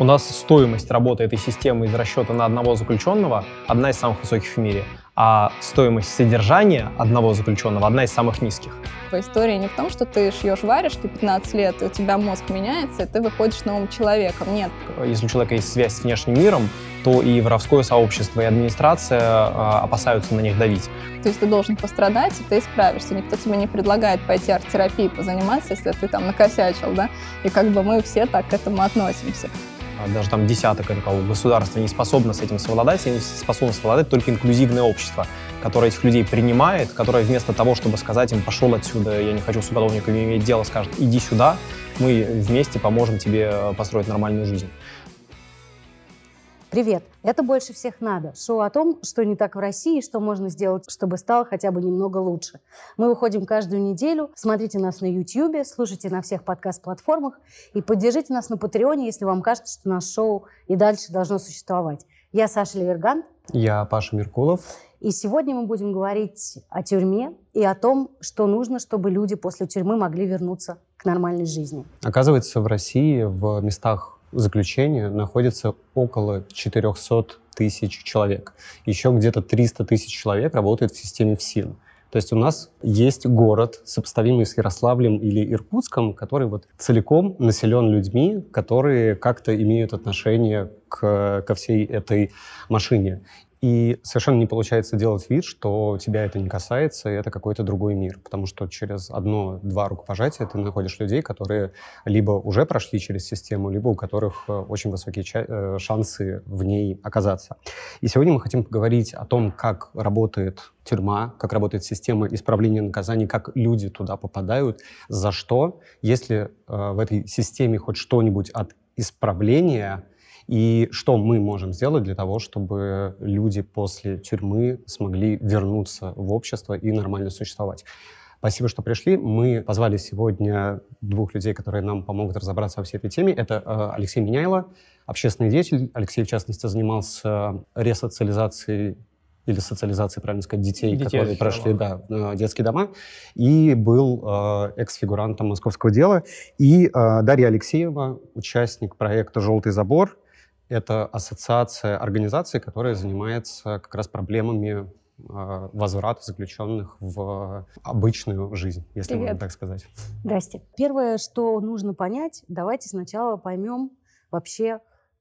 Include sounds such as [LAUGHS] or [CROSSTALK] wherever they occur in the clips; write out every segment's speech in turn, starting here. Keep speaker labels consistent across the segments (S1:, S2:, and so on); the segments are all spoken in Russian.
S1: У нас стоимость работы этой системы из расчета на одного заключенного одна из самых высоких в мире, а стоимость содержания одного заключенного одна из самых низких.
S2: История не в том, что ты шьешь варежки 15 лет, и у тебя мозг меняется, и ты выходишь новым человеком. Нет.
S1: Если у человека есть связь с внешним миром, то и воровское сообщество, и администрация э, опасаются на них давить.
S2: То есть ты должен пострадать, и ты исправишься. Никто тебе не предлагает пойти арт-терапией позаниматься, если ты там накосячил, да? И как бы мы все так к этому относимся.
S1: А даже там десяток НКО, государство не способно с этим совладать, и способно совладать только инклюзивное общество, которое этих людей принимает, которое вместо того, чтобы сказать им «пошел отсюда, я не хочу с уголовниками иметь дело», скажет «иди сюда, мы вместе поможем тебе построить нормальную жизнь».
S3: Привет! Это «Больше всех надо» – шоу о том, что не так в России что можно сделать, чтобы стало хотя бы немного лучше. Мы выходим каждую неделю. Смотрите нас на YouTube, слушайте на всех подкаст-платформах и поддержите нас на Патреоне, если вам кажется, что наше шоу и дальше должно существовать. Я Саша Левергант.
S1: Я Паша Меркулов.
S3: И сегодня мы будем говорить о тюрьме и о том, что нужно, чтобы люди после тюрьмы могли вернуться к нормальной жизни.
S1: Оказывается, в России в местах заключения находится около 400 тысяч человек. Еще где-то 300 тысяч человек работает в системе ФСИН. То есть у нас есть город, сопоставимый с Ярославлем или Иркутском, который вот целиком населен людьми, которые как-то имеют отношение к, ко всей этой машине. И совершенно не получается делать вид, что тебя это не касается, и это какой-то другой мир. Потому что через одно-два рукопожатия ты находишь людей, которые либо уже прошли через систему, либо у которых э, очень высокие э, шансы в ней оказаться. И сегодня мы хотим поговорить о том, как работает тюрьма, как работает система исправления наказаний, как люди туда попадают, за что, если э, в этой системе хоть что-нибудь от исправления – и что мы можем сделать для того, чтобы люди после тюрьмы смогли вернуться в общество и нормально существовать. Спасибо, что пришли. Мы позвали сегодня двух людей, которые нам помогут разобраться во всей этой теме. Это э, Алексей Меняйло, общественный деятель. Алексей, в частности, занимался ресоциализацией или социализацией, правильно сказать, детей, детей которые прошли да, э, детские дома, и был э, экс-фигурантом московского дела. И э, Дарья Алексеева, участник проекта «Желтый забор», это ассоциация организаций, которая занимается как раз проблемами а, возврата заключенных в обычную жизнь, если Привет. можно так сказать.
S3: Здрасте. Первое, что нужно понять, давайте сначала поймем вообще,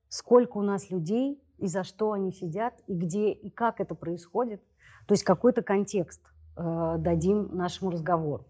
S3: сколько у нас людей и за что они сидят, и где и как это происходит. То есть какой-то контекст э, дадим нашему разговору.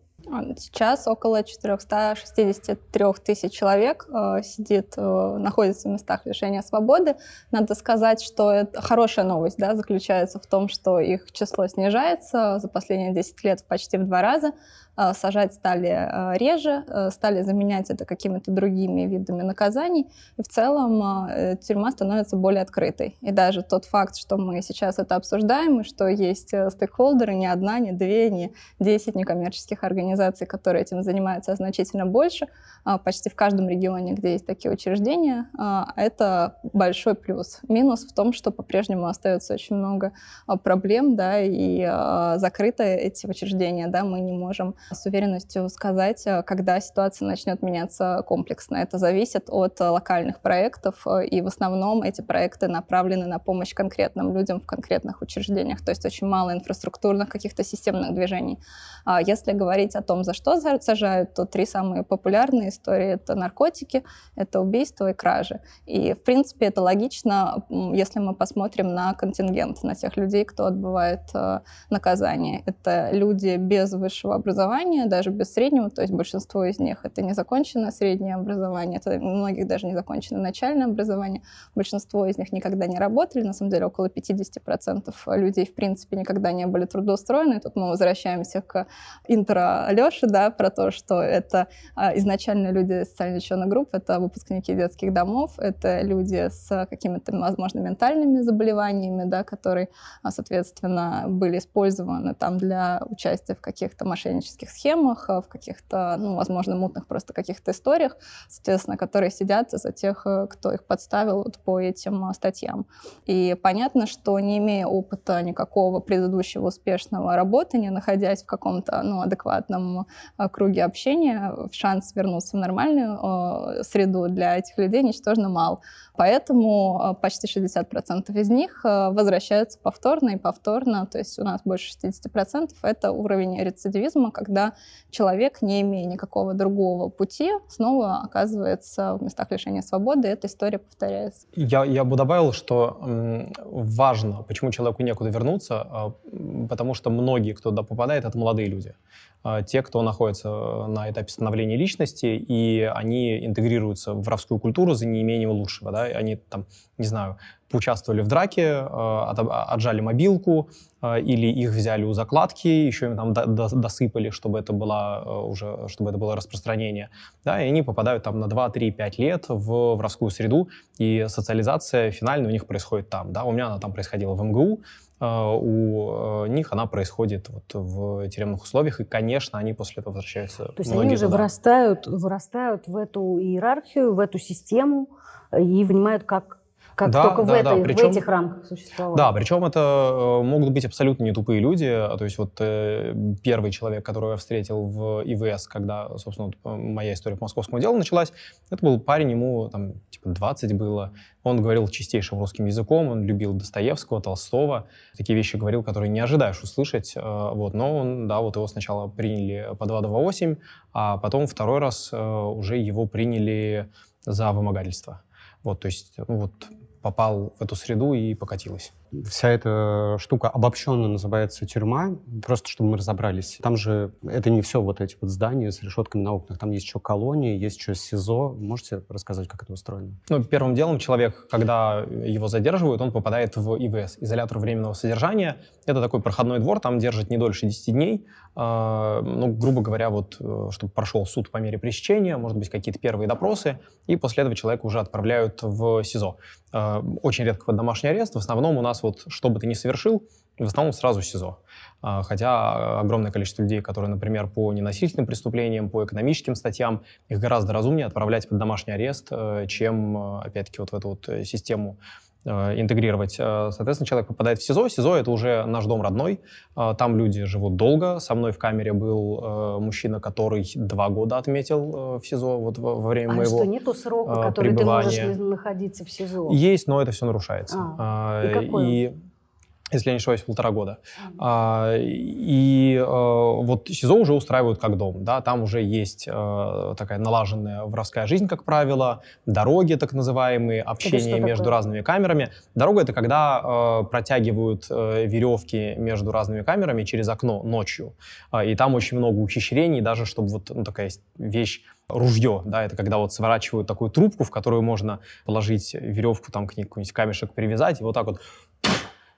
S2: Сейчас около 463 тысяч человек э, сидит, э, находится в местах лишения свободы. Надо сказать, что это хорошая новость да, заключается в том, что их число снижается за последние 10 лет почти в два раза. Э, сажать стали э, реже, э, стали заменять это какими-то другими видами наказаний. И в целом тюрьма становится более открытой. И даже тот факт, что мы сейчас это обсуждаем, и что есть стейкхолдеры, не одна, не две, не десять некоммерческих организаций, которые этим занимаются, а значительно больше, почти в каждом регионе, где есть такие учреждения, это большой плюс. Минус в том, что по-прежнему остается очень много проблем, да, и закрыты эти учреждения, да, мы не можем с уверенностью сказать, э, когда ситуация начнет меняться комплексно. Это зависит от э, локальных проектов, э, и в основном эти проекты направлены на помощь конкретным людям в конкретных учреждениях, то есть очень мало инфраструктурных каких-то системных движений. А если говорить о том, за что сажают, то три самые популярные истории — это наркотики, это убийство и кражи. И, в принципе, это логично, если мы посмотрим на контингент, на тех людей, кто отбывает наказание. Это люди без высшего образования, образования, даже без среднего, то есть большинство из них это незаконченное среднее образование, это у многих даже незаконченное начальное образование, большинство из них никогда не работали, на самом деле около 50% людей в принципе никогда не были трудоустроены, тут мы возвращаемся к интро Алёши, да, про то, что это а, изначально люди социально лечебных групп, это выпускники детских домов, это люди с какими-то, возможно, ментальными заболеваниями, да, которые, а, соответственно, были использованы там для участия в каких-то мошеннических мелких схемах, в каких-то, ну, возможно, мутных просто каких-то историях, соответственно, которые сидят за тех, кто их подставил вот по этим статьям. И понятно, что не имея опыта никакого предыдущего успешного работания, находясь в каком-то ну, адекватном круге общения, шанс вернуться в нормальную среду для этих людей ничтожно мал. Поэтому почти 60% из них возвращаются повторно и повторно, то есть у нас больше 60% это уровень рецидивизма, когда человек, не имея никакого другого пути, снова оказывается в местах лишения свободы, и эта история повторяется.
S4: Я, я бы добавил, что важно, почему человеку некуда вернуться, э, потому что многие, кто туда попадает, это молодые люди. Э, те, кто находится на этапе становления личности, и они интегрируются в воровскую культуру за неимением лучшего. Да? Они там, не знаю, поучаствовали в драке, э, отжали мобилку, э, или их взяли у закладки, еще им там досыпали, чтобы это было э, уже, чтобы это было распространение, да, и они попадают там на 2, 3, 5 лет в воровскую среду, и социализация финально у них происходит там, да, у меня она там происходила в МГУ, у них она происходит вот в тюремных условиях, и, конечно, они после этого возвращаются.
S3: То есть они уже туда. вырастают, вырастают в эту иерархию, в эту систему и внимают, как как да, только да, в, этой, да. Причем, в этих рамках существовало.
S4: Да, причем это э, могут быть абсолютно не тупые люди. То есть вот э, первый человек, которого я встретил в ИВС, когда, собственно, вот, э, моя история по московскому делу началась, это был парень, ему там типа 20 было. Он говорил чистейшим русским языком, он любил Достоевского, Толстого. Такие вещи говорил, которые не ожидаешь услышать. Вот, но он, да, вот его сначала приняли по 228, а потом второй раз уже его приняли за вымогательство. Вот, то есть, ну вот попал в эту среду и покатилась.
S1: Вся эта штука обобщенно называется тюрьма, просто чтобы мы разобрались. Там же это не все вот эти вот здания с решетками на окнах. Там есть еще колонии, есть еще СИЗО. Можете рассказать, как это устроено?
S4: Ну, первым делом человек, когда его задерживают, он попадает в ИВС, изолятор временного содержания. Это такой проходной двор, там держат не дольше 10 дней. Э, ну, грубо говоря, вот, э, чтобы прошел суд по мере пресечения, может быть, какие-то первые допросы, и после этого человека уже отправляют в СИЗО. Э, очень редко в домашний арест. В основном у нас нас вот что бы ты ни совершил, в основном сразу СИЗО. А, хотя огромное количество людей, которые, например, по ненасильственным преступлениям, по экономическим статьям, их гораздо разумнее отправлять под домашний арест, э, чем, э, опять-таки, вот в эту вот э, систему интегрировать. Соответственно, человек попадает в СИЗО. СИЗО — это уже наш дом родной. Там люди живут долго. Со мной в камере был мужчина, который два года отметил в СИЗО вот во время
S3: а
S4: моего
S3: что, нету срока, который ты можешь находиться в СИЗО?
S4: Есть, но это все нарушается.
S3: А, и какой и
S4: если я не ошибаюсь, полтора года. А, и а, вот СИЗО уже устраивают как дом, да, там уже есть а, такая налаженная воровская жизнь, как правило, дороги так называемые, общение между такое? разными камерами. Дорога — это когда а, протягивают веревки между разными камерами через окно ночью, а, и там очень много ухищрений, даже чтобы вот ну, такая вещь ружье, да, это когда вот сворачивают такую трубку, в которую можно положить веревку, там к ней какой-нибудь камешек привязать, и вот так вот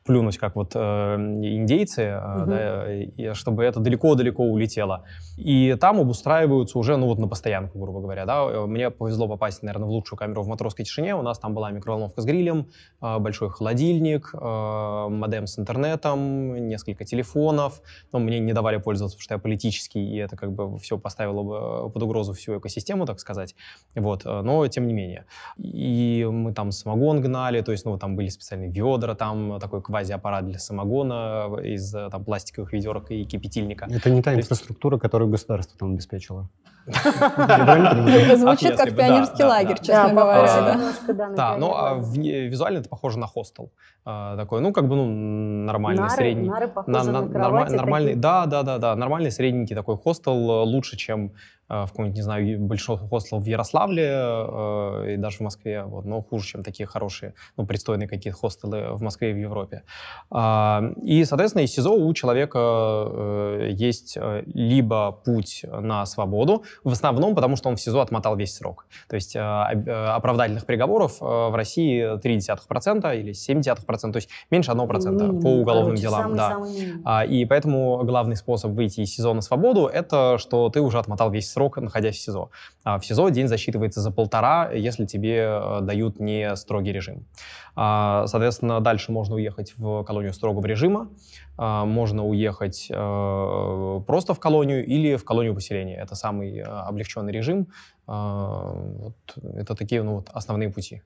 S4: плюнуть, как вот э, индейцы, угу. да, и, чтобы это далеко-далеко улетело. И там обустраиваются уже, ну вот на постоянку, грубо говоря, да. Э, мне повезло попасть, наверное, в лучшую камеру в матросской тишине. У нас там была микроволновка с грилем, э, большой холодильник, э, модем с интернетом, несколько телефонов. Но мне не давали пользоваться, потому что я политический, и это как бы все поставило бы под угрозу всю экосистему, так сказать. Вот, но тем не менее. И мы там самогон гнали, то есть, ну, там были специальные ведра, там такой квази аппарат для самогона из э, там, пластиковых ведерок и кипятильника.
S1: Это не та инфраструктура, которую государство там обеспечило. [LAUGHS]
S2: Звучит как пионерский лагерь, честно говоря.
S4: Да, ну а визуально это похоже на хостел. А, такой, ну, как бы, ну, нормальный, средний. Нормальный, да, да, да, да, нормальный, средненький такой хостел, э, лучше, чем Э, в каком-нибудь, не знаю, большинство хостелов в Ярославле э, и даже в Москве, вот, но хуже, чем такие хорошие, ну, пристойные какие-то хостелы в Москве и в Европе. Э, и, соответственно, из СИЗО у человека э, есть э, либо путь на свободу, в основном потому, что он в СИЗО отмотал весь срок. То есть э, э оправдательных приговоров э, в России 0,3% или 0,7%, то есть меньше 1% mm, по уголовным короче, делам.
S3: Самый,
S4: да.
S3: самый
S4: а, и поэтому главный способ выйти из СИЗО на свободу — это что ты уже отмотал весь срок, срок, находясь в СИЗО. А в СИЗО день засчитывается за полтора, если тебе э, дают не строгий режим. А, соответственно, дальше можно уехать в колонию строгого режима, а, можно уехать э, просто в колонию или в колонию поселения. Это самый э, облегченный режим. А, вот это такие ну, вот основные пути.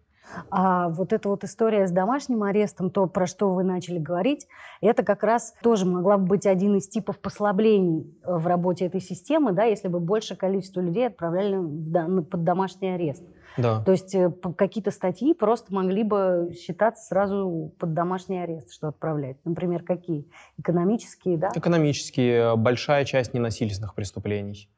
S3: А вот эта вот история с домашним арестом, то, про что вы начали говорить, это как раз тоже могла бы быть один из типов послаблений э, в работе этой системы, да, если бы большее количество людей отправляли под домашний арест.
S4: Да.
S3: То есть э, какие-то статьи просто могли бы считаться сразу под домашний арест, что отправлять. Например, какие? Экономические, да?
S4: Экономические. Большая часть ненасильственных преступлений.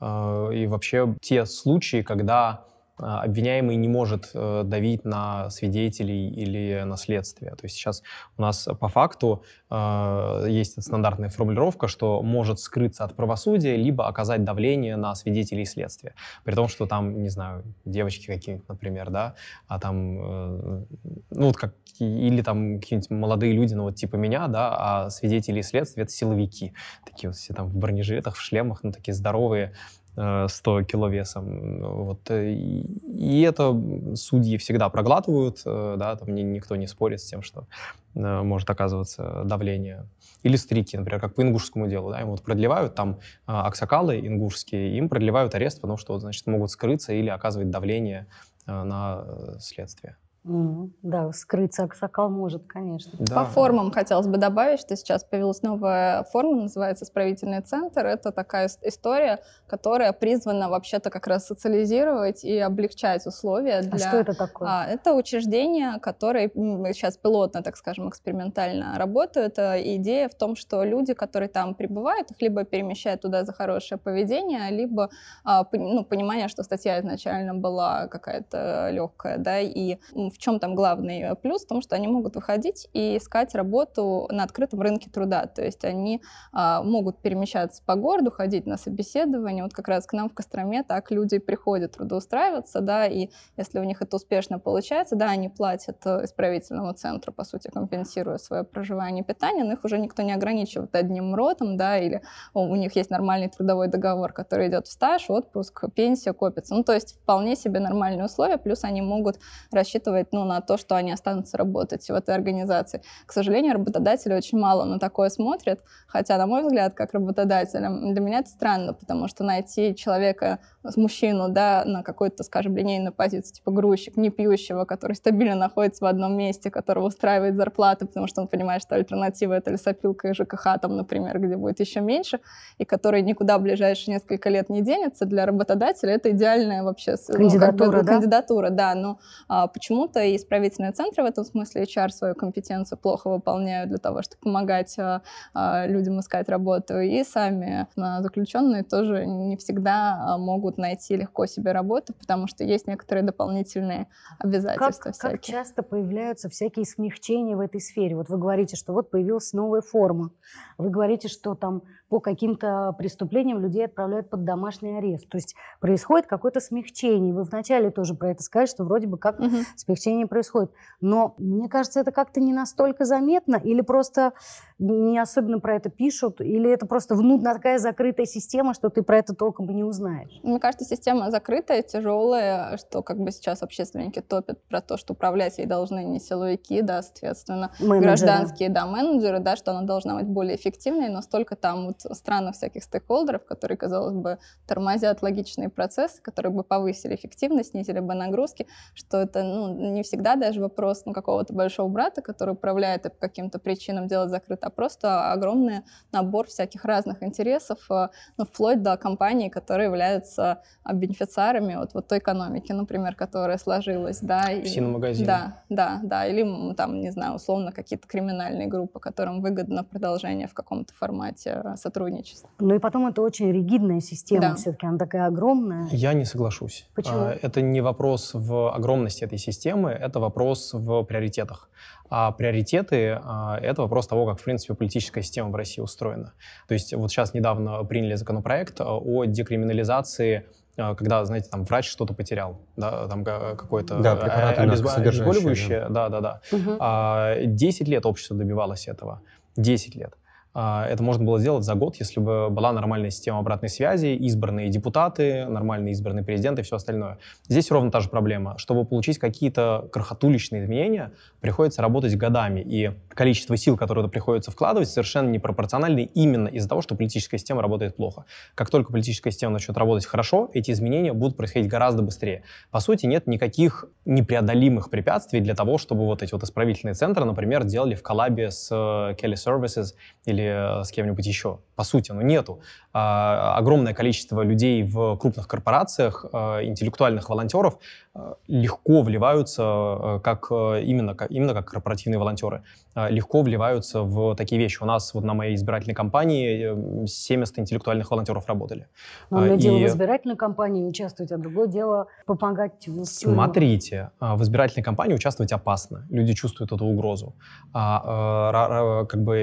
S4: Э, и вообще те случаи, когда обвиняемый не может э, давить на свидетелей или на следствие. То есть сейчас у нас по факту э, есть стандартная формулировка, что может скрыться от правосудия, либо оказать давление на свидетелей следствия. При том, что там, не знаю, девочки какие-нибудь, например, да, а там, э, ну вот как, или там какие-нибудь молодые люди, ну вот типа меня, да, а свидетели следствия — это силовики. Такие вот все там в бронежилетах, в шлемах, ну такие здоровые, 100 э, кило весом. Вот. Э, и это судьи всегда проглатывают, э, да, там никто не спорит с тем, что может оказываться давление. Или стрики, например, как по ингушскому делу, да, им вот продлевают там аксакалы ингушские, им продлевают арест, потому что, значит, могут скрыться или оказывать давление на следствие.
S3: Mm, да, скрыться аксакал может, конечно.
S2: Да. По формам хотелось бы добавить, что сейчас появилась новая форма, называется исправительный центр. Это такая история, которая призвана вообще-то как раз социализировать и облегчать условия
S3: для... А что это такое? А,
S2: это учреждение, которое сейчас пилотно, так скажем, экспериментально работает. Идея в том, что люди, которые там пребывают, их либо перемещают туда за хорошее поведение, либо а, ну, понимание, что статья изначально была какая-то легкая, да, и в чем там главный э, плюс? В том, что они могут выходить и искать работу на открытом рынке труда. То есть они а, могут перемещаться по городу, ходить на собеседование. Вот как раз к нам в Костроме так люди приходят трудоустраиваться, да, и если у них это успешно получается, да, они платят э, исправительному центру, по сути, компенсируя свое проживание и питание, но их уже никто не ограничивает одним ротом, да, или у них есть нормальный трудовой договор, который идет в стаж, отпуск, пенсия копится. Ну, то есть вполне себе нормальные условия, плюс они могут рассчитывать рассчитывать ну, на то, что они останутся работать в этой организации. К сожалению, работодатели очень мало на такое смотрят, хотя, на мой взгляд, как работодателям, для меня это странно, потому что найти человека, мужчину, да, на какой-то, скажем, линейную позицию, типа грузчик, не пьющего, который стабильно находится в одном месте, которого устраивает зарплата, потому что он понимает, что альтернатива — это лесопилка и ЖКХ, там, например, где будет еще меньше, и который никуда в ближайшие несколько лет не денется, для работодателя это идеальная вообще
S3: кандидатура, ну, как бы,
S2: да? кандидатура, да, но а, почему почему-то и исправительные центры в этом смысле HR свою компетенцию плохо выполняют для того, чтобы помогать а, а, людям искать работу. И сами а, заключенные тоже не всегда могут найти легко себе работу, потому что есть некоторые дополнительные обязательства
S3: как, всякие. Как часто появляются всякие смягчения в этой сфере? Вот вы говорите, что вот появилась новая форма. Вы говорите, что там по каким-то преступлениям людей отправляют под домашний арест. То есть происходит какое-то смягчение. Вы вначале тоже про это сказали, что вроде бы как угу. смягчение происходит. Но мне кажется, это как-то не настолько заметно или просто не особенно про это пишут, или это просто внутренняя такая закрытая система, что ты про это толком и не узнаешь?
S2: Мне кажется, система закрытая, тяжелая, что как бы сейчас общественники топят про то, что управлять ей должны не силовики, да, соответственно, менеджеры. гражданские, да, менеджеры, да, что она должна быть более эффективной, но столько там вот странных всяких стейкхолдеров, которые, казалось бы, тормозят логичные процессы, которые бы повысили эффективность, снизили бы нагрузки, что это ну, не всегда даже вопрос ну, какого-то большого брата, который управляет и по каким-то причинам делает закрыто, а просто огромный набор всяких разных интересов, э, ну, вплоть до компаний, которые являются бенефициарами вот, вот той экономики, например, которая сложилась. Да,
S4: и, магазин.
S2: Да, да, да, или там, не знаю, условно, какие-то криминальные группы, которым выгодно продолжение в каком-то формате сотрудничества сотрудничества.
S3: Ну и потом это очень ригидная система, да. все-таки она такая огромная.
S4: Я не соглашусь.
S3: Почему? А,
S4: это не вопрос в огромности этой системы, это вопрос в приоритетах. А приоритеты а, — это вопрос того, как, в принципе, политическая система в России устроена. То есть вот сейчас недавно приняли законопроект о декриминализации когда, знаете, там врач что-то потерял, да, там какое-то
S1: да, обезболивающее,
S4: да, да, да. Угу. 10 лет общество добивалось этого, 10 лет. А, это можно было сделать за год, если бы была нормальная система обратной связи, избранные депутаты, нормальный избранный президент и все остальное. Здесь ровно та же проблема. Чтобы получить какие-то крохотуличные изменения, приходится работать годами, и количество сил, которые приходится вкладывать, совершенно непропорционально именно из-за того, что политическая система работает плохо. Как только политическая система начнет работать хорошо, эти изменения будут происходить гораздо быстрее. По сути, нет никаких непреодолимых препятствий для того, чтобы вот эти вот исправительные центры, например, делали в коллабе с э, Kelly Services или э, с кем-нибудь еще. По сути, ну нету. А, огромное количество людей в крупных корпорациях, а, интеллектуальных волонтеров а, легко вливаются а, как именно, как, именно как корпоративные волонтеры, а, легко вливаются в такие вещи. У нас вот на моей избирательной кампании 70 интеллектуальных волонтеров работали.
S3: Но одно и... дело в избирательной кампании участвовать, а другое дело помогать.
S4: Смотрите, в избирательной кампании участвовать опасно. Люди чувствуют эту угрозу. А, как бы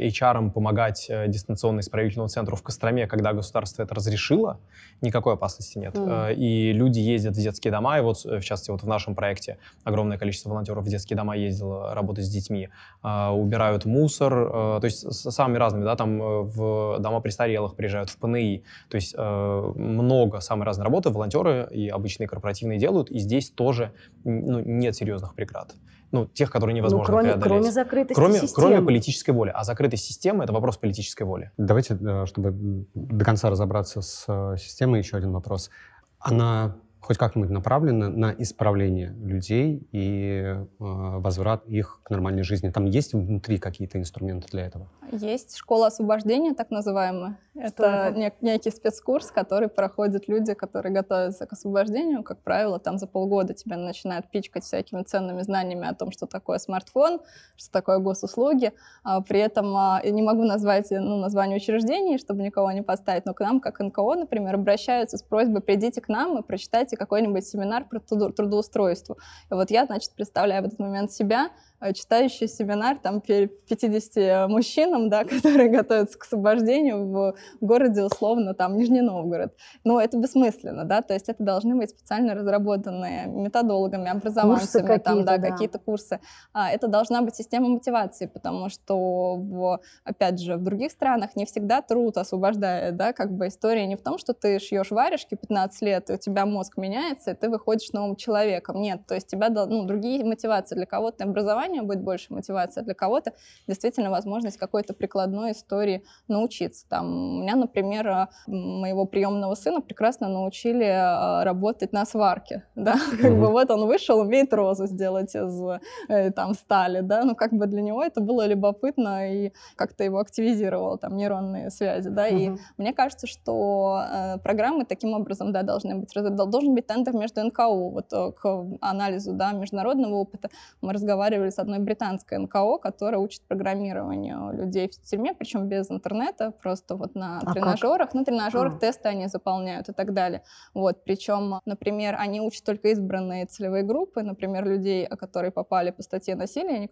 S4: HR помогать э, дистанционно исправительному центру в Костроме, когда государство это разрешило, никакой опасности нет. Mm. И люди ездят в детские дома, и вот, в частности, вот в нашем проекте огромное количество волонтеров в детские дома ездило работать с детьми, убирают мусор, то есть с самыми разными, да, там в дома престарелых приезжают, в ПНИ, то есть много самой разной работы волонтеры и обычные корпоративные делают, и здесь тоже ну, нет серьезных преград ну, тех, которые ну, невозможно ну,
S3: кроме,
S4: преодолеть.
S3: Кроме закрытости
S4: кроме,
S3: системы.
S4: Кроме политической воли. А закрытость системы — это вопрос политической воли.
S1: Давайте, э, чтобы до конца разобраться с э, системой, еще один вопрос. Она хоть как-нибудь направлена на исправление людей и э, возврат их к нормальной жизни? Там есть внутри какие-то инструменты для этого?
S2: Есть школа освобождения, так называемая. Это, это? некий спецкурс, который проходят люди, которые готовятся к освобождению. Как правило, там за полгода тебя начинают пичкать всякими ценными знаниями о том, что такое смартфон, что такое госуслуги. А, при этом а, я не могу назвать ну, название учреждений, чтобы никого не поставить, но к нам, как НКО, например, обращаются с просьбой «придите к нам и прочитайте какой-нибудь семинар про трудоустройство». И вот я, значит, представляю в этот момент себя, читающий семинар там 50 мужчинам, да, [LAUGHS] которые готовятся к освобождению в городе, условно, там, Нижний Новгород. Но это бессмысленно, да, то есть это должны быть специально разработанные методологами, образованцами, курсы там, да, да, какие-то курсы. А, это должна быть система мотивации, потому что, в, опять же, в других странах не всегда труд освобождает, да, как бы история не в том, что ты шьешь варежки 15 лет, и у тебя мозг меняется, и ты выходишь новым человеком. Нет, то есть у тебя, ну, другие мотивации для кого-то образование образования будет больше мотивация, для кого-то действительно возможность какой-то прикладной истории научиться. Там, у меня, например, а, моего приемного сына прекрасно научили а, работать на сварке, [LAUGHS] да, как бы вот он вышел, умеет розу сделать из э, там стали, да, ну как бы для него это было любопытно и как-то его активизировало там нейронные связи, да, и мне кажется, что э, программы таким образом, да, должны быть, должен быть тендер между НКО, вот э, к анализу, да, международного опыта. Мы разговаривали с одной британской НКО, которая учит программированию людей в тюрьме, причем без интернета, просто вот на а тренажерах. Как? На тренажерах а. тесты они заполняют и так далее. Вот, причем, например, они учат только избранные целевые группы, например, людей, которые попали по статье насилия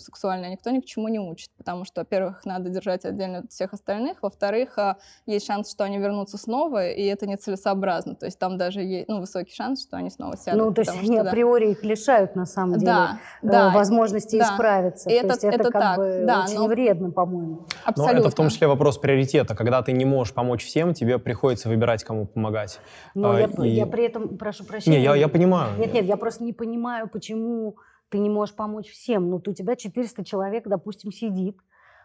S2: сексуальное, никто ни к чему не учит, потому что, во-первых, надо держать отдельно от всех остальных, во-вторых, а, есть шанс, что они вернутся снова, и это нецелесообразно. То есть там даже есть ну, высокий шанс, что они снова сядут.
S3: Ну, то есть они да. априори их лишают, на самом деле, да, э, да. возможности возможности да. исправиться. И То это, есть это, это как так, бы да, очень но... вредно, по-моему.
S4: Абсолютно. Но это в том числе вопрос приоритета. Когда ты не можешь помочь всем, тебе приходится выбирать, кому помогать.
S3: Но а, я, и... я при этом прошу прощения.
S4: Не, я, я понимаю.
S3: Нет, нет, я просто не понимаю, почему ты не можешь помочь всем. Ну, у тебя 400 человек, допустим, сидит.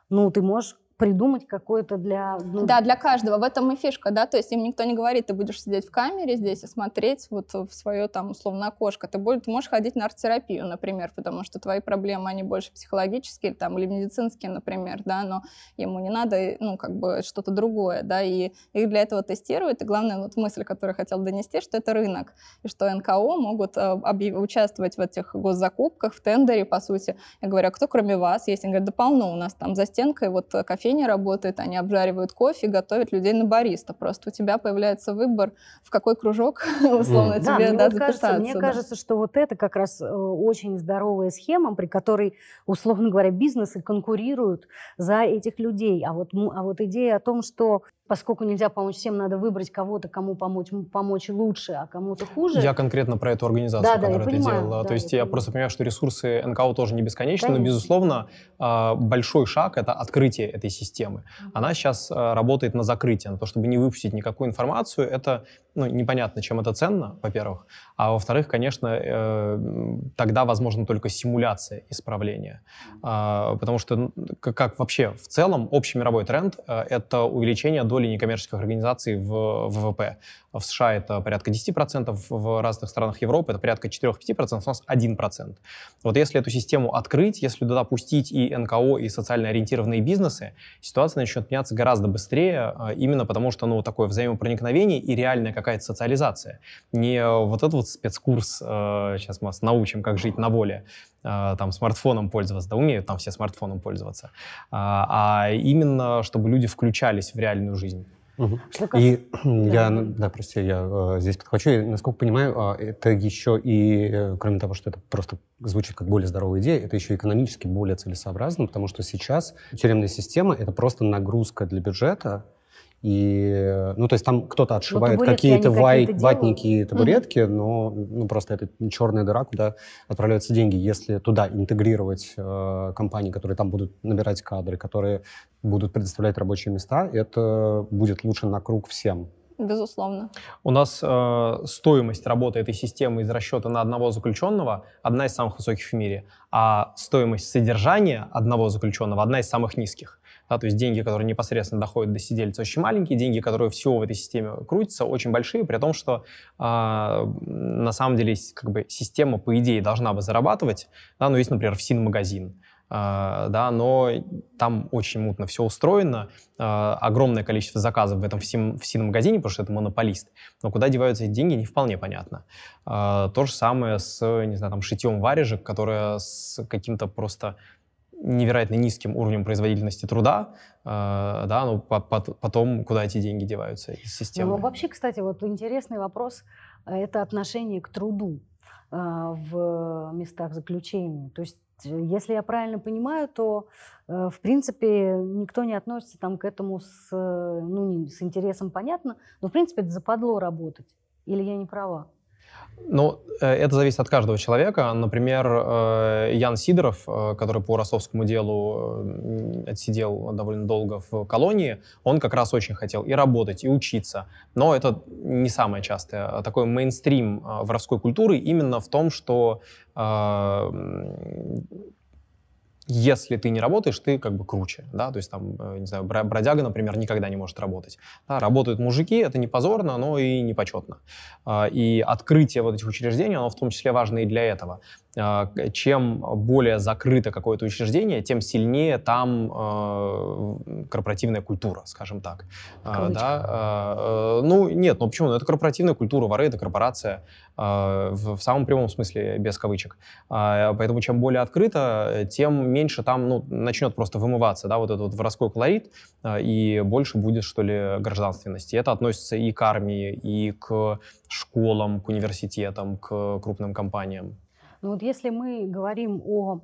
S3: Ну, ты можешь придумать какое-то для... Ну...
S2: Да, для каждого. В этом и фишка, да, то есть им никто не говорит, ты будешь сидеть в камере здесь и смотреть вот в свое там условно окошко. Ты, будешь, ты можешь ходить на арт-терапию, например, потому что твои проблемы, они больше психологические там, или медицинские, например, да, но ему не надо, ну, как бы что-то другое, да, и их для этого тестируют, и главная вот мысль, которую я хотела донести, что это рынок, и что НКО могут э, участвовать в этих госзакупках, в тендере, по сути. Я говорю, а кто кроме вас есть? Они говорят, да полно у нас там за стенкой вот кофе кофейня работает, они обжаривают кофе, готовят людей на бариста. Просто у тебя появляется выбор, в какой кружок, [LAUGHS] условно, mm. тебе да, да,
S3: кажется, Мне да. кажется, что вот это как раз э, очень здоровая схема, при которой, условно говоря, бизнесы конкурируют за этих людей. А вот, а вот идея о том, что поскольку нельзя помочь всем, надо выбрать кого-то, кому помочь, помочь лучше, а кому-то хуже.
S4: Я конкретно про эту организацию,
S3: Да, да,
S4: которая
S3: я
S4: это
S3: понимаю,
S4: делала.
S3: да,
S4: То есть
S3: я
S4: я просто понимаю, что ресурсы НКО тоже не бесконечны, но,
S3: Конечно.
S4: безусловно, а, большой шаг — это открытие этой системы. Она сейчас а, работает на закрытие, на то, чтобы не выпустить никакую информацию. Это ну, непонятно, чем это ценно, во-первых. А во-вторых, конечно, э, тогда возможно только симуляция исправления. А, Потому что, как, как вообще в целом общий мировой тренд э, — это увеличение доли некоммерческих организаций в ВВП. В США это порядка 10%, в разных странах Европы это порядка 4-5%, у нас 1%. Вот если эту систему открыть, если туда пустить и НКО, и социально ориентированные бизнесы, ситуация начнет меняться гораздо быстрее, э, именно потому что ну, такое взаимопроникновение и реальная какая-то социализация. Не э, вот этот вот спецкурс, э, сейчас мы вас научим, как жить на воле, там, смартфоном пользоваться, да умеют там все смартфоном пользоваться, а а именно, чтобы люди включались в реальную жизнь.
S3: Что касается-
S1: И [CLEARS THROAT] я,
S3: Да.
S1: да, прости, я э, здесь подхвачу. И, насколько понимаю, а, это еще и, э, кроме того, что это просто звучит как более здоровая идея, это еще экономически более целесообразно, потому что сейчас тюремная система — это просто нагрузка для бюджета, и, ну, то есть там кто-то отшивает
S3: табуретки
S1: какие-то вай-
S3: какие-то
S1: ватники и табуретки, но ну, просто это черная дыра, куда отправляются деньги. Если туда интегрировать э, компании, которые там будут набирать кадры, которые будут предоставлять рабочие места, это будет лучше на круг всем.
S2: Безусловно.
S4: У нас э, стоимость работы этой системы из расчета на одного заключенного одна из самых высоких в мире, а стоимость содержания одного заключенного одна из самых низких. Да, то есть деньги, которые непосредственно доходят до сидельца, очень маленькие, деньги, которые всего в этой системе крутятся, очень большие, при том, что а, на самом деле как бы, система, по идее, должна бы зарабатывать. Да, ну, есть, например, ФСИН-магазин, а, да, но там очень мутно все устроено, а, огромное количество заказов в этом ФСИН- ФСИН-магазине, потому что это монополист. Но куда деваются эти деньги, не вполне понятно. То же самое с, не знаю, там, шитьем варежек, которое с каким-то просто невероятно низким уровнем производительности труда, а, да, ну, по- по- потом куда эти деньги деваются из
S3: Ну,
S4: системы.
S3: вообще, кстати, вот интересный вопрос – это отношение к труду а, в местах заключения. То есть, э, если я правильно понимаю, то, э, в принципе, никто не относится там к этому с, э, ну, не- с интересом, понятно, но, в принципе, это западло работать. Или я не права?
S4: Ну, э, это зависит от каждого человека. Например, э, Ян Сидоров, э, который по ростовскому делу отсидел довольно долго в колонии, он как раз очень хотел и работать, и учиться. Но это не самое частое. Такой мейнстрим воровской культуры именно в том, что если ты не работаешь, ты как бы круче, да, то есть там, э, не знаю, бродяга, например, никогда не может работать. Да, работают мужики, это не позорно, но и не почетно. А, И открытие вот этих учреждений, оно в том числе важно и для этого. А, Чем более закрыто какое-то учреждение, тем сильнее там э, корпоративная культура, скажем так. А. Да, а, ну, нет, ну почему? Ну, это корпоративная культура, воры — это корпорация а, в, самом прямом смысле, без кавычек. А, Поэтому чем более открыто, тем меньше там ну, начнет просто вымываться да, вот этот вот воровской колорит, а, и больше будет, что ли, гражданственности. Это относится и к армии, и к школам, к университетам, к крупным компаниям.
S3: Ну вот если мы говорим о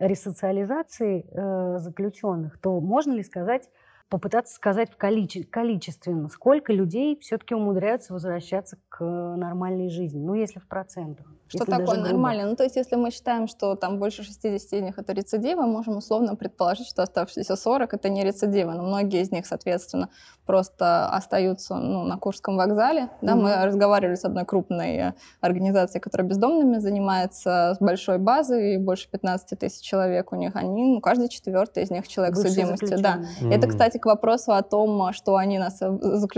S3: ресоциализации э, заключенных, то можно ли сказать, попытаться сказать в количе- количественно, сколько людей все-таки умудряются возвращаться к нормальной жизни? Ну, если в процентах.
S2: Что такое нормально? Ну, то есть, если мы считаем, что там больше 60 из них это рецидивы, можем условно предположить, что оставшиеся 40 это не рецидивы. Но многие из них, соответственно, просто остаются ну, на Курском вокзале. Да,
S3: Мгм.
S2: Мы разговаривали с одной крупной э, организацией, которая бездомными занимается, с большой базой, больше 15 тысяч человек у них. Они, ну, каждый четвертый из них человек
S3: Бывшие
S2: судимости. Да.
S3: заключенные.
S2: Это, кстати, к вопросу о том, что они нас, э,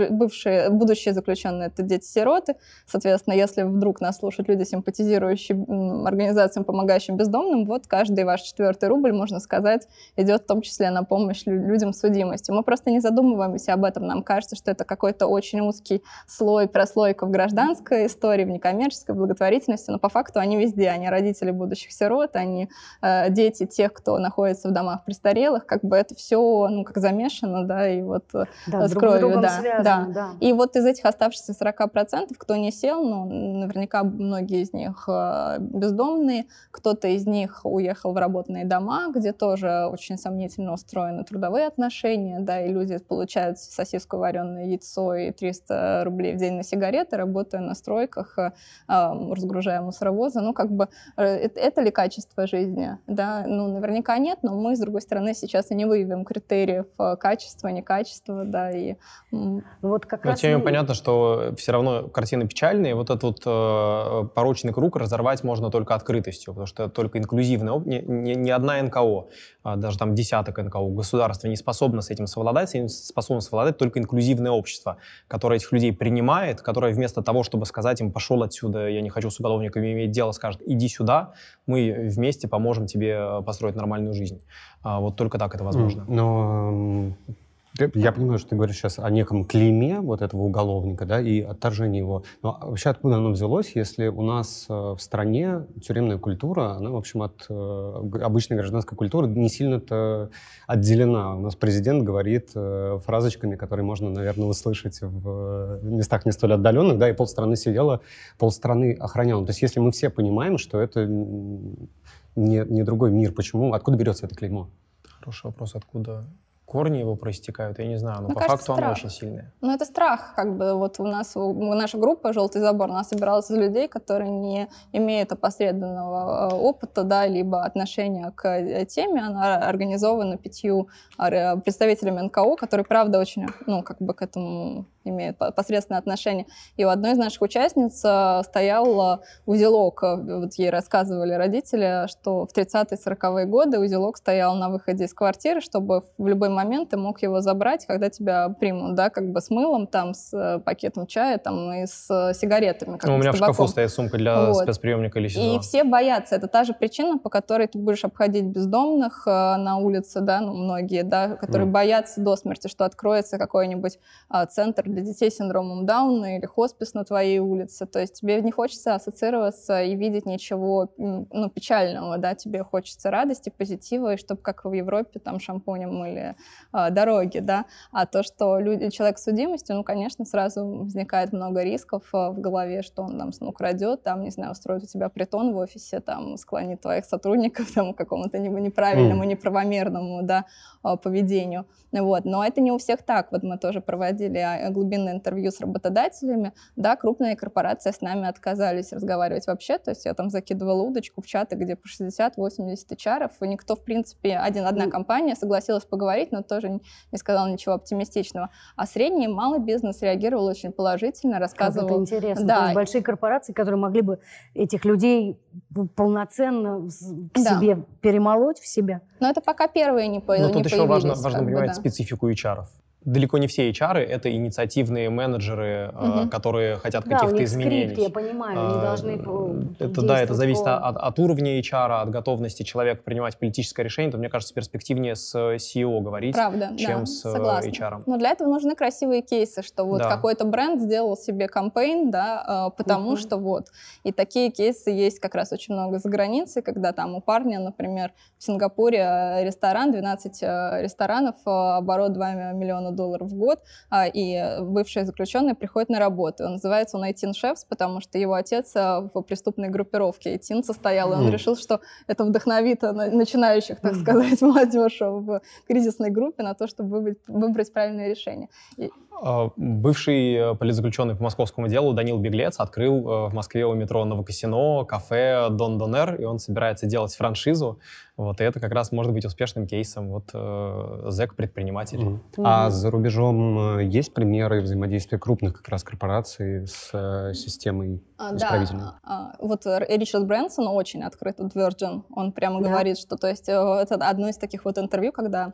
S2: бывшие, будущие заключенные, это дети-сироты. Соответственно, если вдруг нас слушают люди, симпатизирующие организациям, помогающим бездомным, вот каждый ваш четвертый рубль, можно сказать, идет в том числе на помощь лю- людям с судимостью. Мы просто не задумываемся об этом. Нам кажется, что это какой-то очень узкий слой, прослойка в гражданской истории, в некоммерческой благотворительности, но по факту они везде. Они родители будущих сирот, они э, дети тех, кто находится в домах престарелых. Как бы это все, ну, как замешано женщина, да, и вот
S3: Да,
S2: с
S3: друг с
S2: кровью, да,
S3: связано, да.
S2: И вот из этих оставшихся 40%, кто не сел, ну, наверняка многие из них э, бездомные, кто-то из них уехал в работные дома, где тоже очень сомнительно устроены трудовые отношения, да, и люди получают сосиску, вареное яйцо и 300 рублей в день на сигареты, работая на стройках, э, э, разгружая мусоровозы. Ну, как бы, э, это, ли качество жизни? Да, ну, наверняка нет, но мы, с другой стороны, сейчас и не выявим критериев качества, некачества, да, и
S3: Ну Вот как
S4: Но
S3: раз
S4: тем не менее понятно, что все равно картины печальные. и Вот этот вот э, порочный круг разорвать можно только открытостью, потому что только инклюзивный об- ни, ни- ни одна НКО, а, даже там десяток НКО, государство не способно с этим совладать, с этим способно совладать только инклюзивное общество, которое этих людей принимает, которое вместо того, чтобы сказать им, пошел отсюда, я не хочу с уголовниками иметь дело, скажет, иди сюда, мы вместе поможем тебе э, построить нормальную жизнь. А, Вот только так это возможно.
S1: Но я- понимаю, что ты говоришь сейчас о неком клейме вот этого уголовника, да, и отторжении его. Но вообще откуда оно взялось, если у нас э, в стране тюремная культура, она, в общем, от э, обычной гражданской культуры не сильно-то отделена. У нас президент говорит э, фразочками, которые можно, наверное, услышать в местах не столь отдаленных, да, и полстраны сидела, полстраны охраняла. То есть если мы все понимаем, что это не, не другой мир, почему, откуда берется это клеймо?
S4: Хороший вопрос, откуда корни его проистекают, я не знаю, но
S2: Мне
S4: по
S2: кажется,
S4: факту оно
S2: страх.
S4: очень сильное.
S2: Ну, это страх, как бы, вот у нас, у- наша группа «Желтый забор», она собиралась из людей, которые не имеют опосредованного э, опыта, да, либо отношения к э, теме. Она организована пятью а, ре- представителями НКО, которые, правда, очень, ну, как бы к этому имеют по- посредственное отношение. И у одной из наших участниц э, стоял узелок, вот ей рассказывали родители, что в 30-40-е годы узелок стоял на выходе из квартиры, чтобы в любой момент ты мог его забрать, когда тебя примут, да, как бы с мылом, там, с э, пакетом чая, там, и с э, сигаретами. как
S4: Ну, у меня в шкафу стоит сумка для
S2: Вот.
S4: спецприемника или СИЗО.
S2: И все боятся. Это та же причина, по которой ты будешь обходить бездомных э, на улице, да, ну, многие, да, которые
S1: Мгм.
S2: боятся до смерти, что откроется какой-нибудь а, центр для детей с синдромом Дауна или хоспис на твоей улице. То есть тебе не хочется ассоциироваться и видеть ничего ну, печального, да, тебе хочется радости, позитива, и чтобы как в Европе там шампунем мыли а, дороги, да. А то, что люди, человек с судимостью, ну, конечно, сразу возникает много рисков а, в голове, что он там украдет, там, не знаю, устроит у тебя притон в офисе, там, склонит твоих сотрудников [LAUGHS] там, к какому-то не- неправильному, неправомерному, да, а, поведению. Вот. Но это не у всех так. Вот мы тоже проводили глубинное интервью с работодателями. Да, крупные корпорации с нами отказались разговаривать вообще. То есть я там закидывала удочку в чаты, где по 60-80 HR, и никто, в принципе, один, одна компания согласилась поговорить, но тоже не сказала ничего оптимистичного. А средний и малый бизнес реагировал очень положительно,
S3: Как это
S2: рассказывал
S3: интересно.
S2: Да.
S3: То есть большие корпорации, которые могли бы этих людей полноценно к
S2: Да.
S3: себе перемолоть в себя.
S2: Но это пока первые не, по,
S4: Но
S2: не
S4: тут еще важно,
S2: появились,
S4: важно
S2: как бы,
S4: понимать
S2: да.
S4: специфику HR. Далеко не все HR это инициативные менеджеры, э,
S2: Мгм.
S4: которые хотят
S3: Да, у
S4: каких-то
S3: них
S4: изменений.
S3: скрипт, я понимаю, они
S4: А,
S3: должны по-
S4: Это да, это зависит
S3: по-
S4: от, от уровня HR, от готовности человека принимать политическое решение. То мне кажется, перспективнее с э, CEO говорить,
S2: Правда,
S4: чем
S2: да,
S4: с э,
S2: согласна.
S4: HR.
S2: Но для этого нужны красивые кейсы, что вот
S4: Да.
S2: какой-то бренд сделал себе кампейн, да, э, потому
S3: Мгм.
S2: что вот. И такие кейсы есть как раз очень много за границей, когда там у парня, например, в Сингапуре э, ресторан, 12 э, ресторанов, э, оборот 2 миллиона долларов в год, а, и бывший заключенный приходит на работу. Он называется он 18 Chefs, потому что его отец э, в преступной группировке 18 состоял, и он решил, что это вдохновит на- начинающих, так сказать, [LAUGHS] молодежь в кризисной группе на то, чтобы выбрать, выбрать правильное решение.
S4: Э, Бывший э, политзаключенный по московскому делу Данил Беглец открыл э, в Москве у метро Новокосино кафе Дон Донер, и он собирается делать франшизу. Вот, и это как раз может быть успешным кейсом. Вот э, зэк-предприниматель.
S1: Мгм. А
S3: Мгм.
S1: за рубежом э, есть примеры взаимодействия крупных как раз корпораций с э, системой
S2: А,
S1: исправительной?
S2: Да, а, вот Р- Ричард Брэнсон очень открыт, Virgin, он прямо
S3: Да.
S2: говорит, что, то есть, э, это одно из таких вот интервью, когда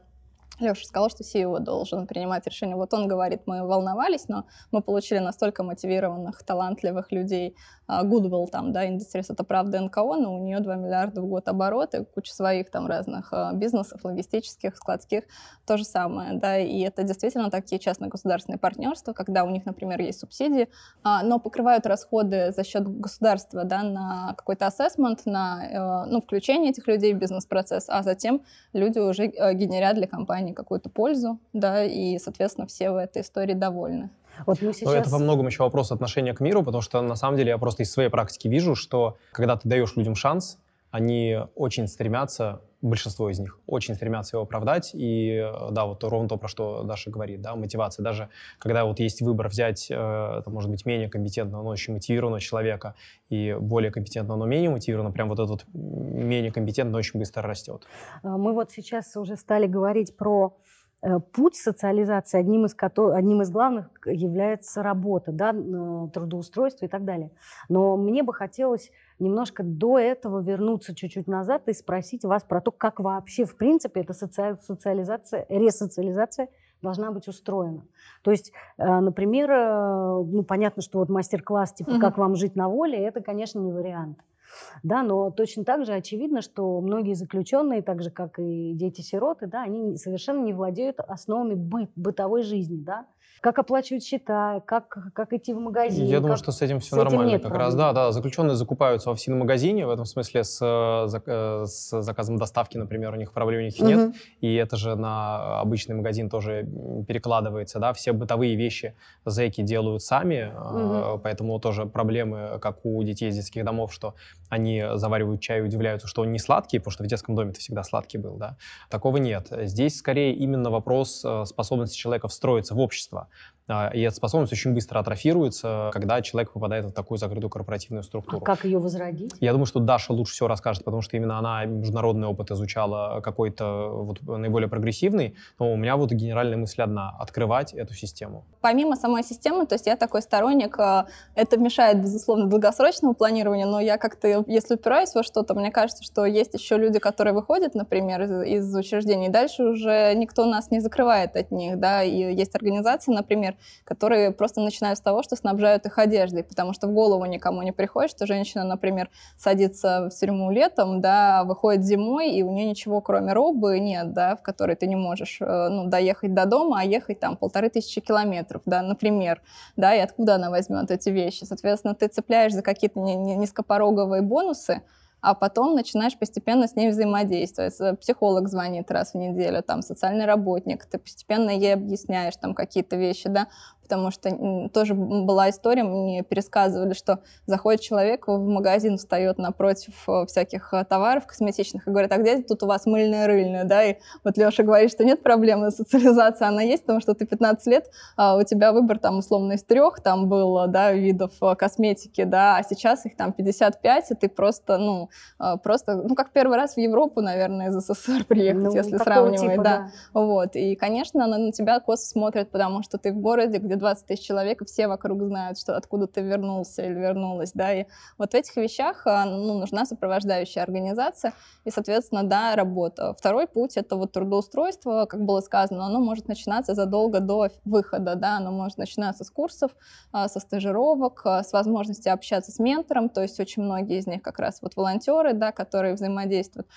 S2: Леша сказал, что CEO должен принимать решение. Вот он говорит, мы волновались, но мы получили настолько мотивированных, талантливых людей. А, Goodwill там, да, Industries, это правда НКО, но у нее 2 миллиарда в год обороты, куча своих там разных а, бизнесов, логистических, складских, то же самое, да, и это действительно такие частно-государственные партнерства, когда у них, например, есть субсидии, а, но покрывают расходы за счет государства, да, на какой-то ассессмент, на, э, ну, включение этих людей в бизнес-процесс, а затем люди уже э, генерят для компании они какую-то пользу, да, и, соответственно, все в этой истории довольны.
S3: Вот мы
S4: Но
S3: сейчас...
S4: это во многом еще вопрос отношения к миру, потому что на самом деле я просто из своей практики вижу, что когда ты даешь людям шанс, они очень стремятся, большинство из них, очень стремятся его оправдать. И э, да, вот ровно то, про что Даша говорит, да, мотивация. Даже когда вот есть выбор взять, э, это может быть менее компетентного, но очень мотивированного человека и более компетентного, но менее мотивированного, прям вот этот вот менее компетентный очень быстро растет.
S3: А, Мы вот сейчас уже стали говорить про э, путь социализации, одним из, кото- одним из главных является работа, да, н- трудоустройство и так далее. Но мне бы хотелось немножко до этого вернуться чуть-чуть назад и спросить вас про то, как вообще, в принципе, эта соци- социализация, ресоциализация должна быть устроена. То есть, э, например, э, ну, понятно, что вот мастер-класс, типа, как вам жить на воле, это, конечно, не вариант. Да, но точно так же очевидно, что многие заключенные, так же как и дети-сироты, да, они совершенно не владеют основами быт, бытовой жизни, да. Как оплачивать счета, как, как идти в магазин.
S4: Я думаю,
S3: как-
S4: что с этим все
S3: с этим
S4: нормально.
S3: нет
S4: как раз,
S3: проблем.
S4: да, да. Заключенные закупаются во всем магазине, в этом смысле с, э, э, с заказом доставки, например, у них проблем никаких нет.
S3: Мгм.
S4: И это же на обычный магазин тоже перекладывается, да, все бытовые вещи зэки делают сами,
S3: Мгм.
S4: поэтому тоже проблемы, как у детей из детских домов, что они заваривают чай и удивляются, что он не сладкий, потому что в детском доме это всегда сладкий был, да. Такого нет. Здесь скорее именно вопрос способности человека встроиться в общество. А, И эта способность очень быстро атрофируется, когда человек попадает в такую закрытую корпоративную
S3: А
S4: структуру.
S3: как ее возродить?
S4: Я думаю, что Даша лучше всего расскажет, потому что именно она международный опыт изучала какой-то вот наиболее прогрессивный. Но у меня вот генеральная мысль одна — открывать эту систему.
S2: Помимо самой системы, то есть я такой сторонник, э, это мешает, безусловно, долгосрочному планированию, но я как-то, если упираюсь во что-то, мне кажется, что есть еще люди, которые выходят, например, из, из учреждений, и дальше уже никто нас не закрывает от них, да, и есть организации, например, которые просто начинают с того, что снабжают их одеждой, потому что в голову никому не приходит, что женщина, например, садится в тюрьму летом, да, выходит зимой, и у нее ничего, кроме робы, нет, да, в которой ты не можешь, э, ну, доехать до дома, а ехать там полторы тысячи километров, да, например, да, и откуда она возьмет эти вещи? Соответственно, ты цепляешь за какие-то ни- ни- низкопороговые бонусы, а потом начинаешь постепенно с ней взаимодействовать. Психолог звонит раз в неделю, там, социальный работник, ты постепенно ей объясняешь там какие-то вещи, да, потому что тоже была история, мне пересказывали, что заходит человек в магазин, встает напротив э, всяких э, товаров косметичных и говорит, а где тут у вас мыльная рыльная, да, и вот Леша говорит, что нет проблемы, социализация она есть, потому что ты 15 лет, а у тебя выбор там условно из трех там было, да, видов э, косметики, да, а сейчас их там 55, и ты просто, ну, э, просто, ну, как первый раз в Европу, наверное, из СССР приехать,
S3: Ну,
S2: если сравнивать,
S3: типа,
S2: да. Вот, и, конечно, она на тебя косо смотрит, потому что ты в городе, где 20 тысяч человек, и все вокруг знают, что откуда ты вернулся или вернулась, да, и вот в этих вещах а, ну, нужна сопровождающая организация и, соответственно, да, работа. Второй путь — это вот трудоустройство, как было сказано, оно может начинаться задолго до выхода, да, оно может начинаться с курсов, а, со стажировок, а, с возможности общаться с ментором, то есть очень многие из них как раз вот волонтеры, да, которые взаимодействуют.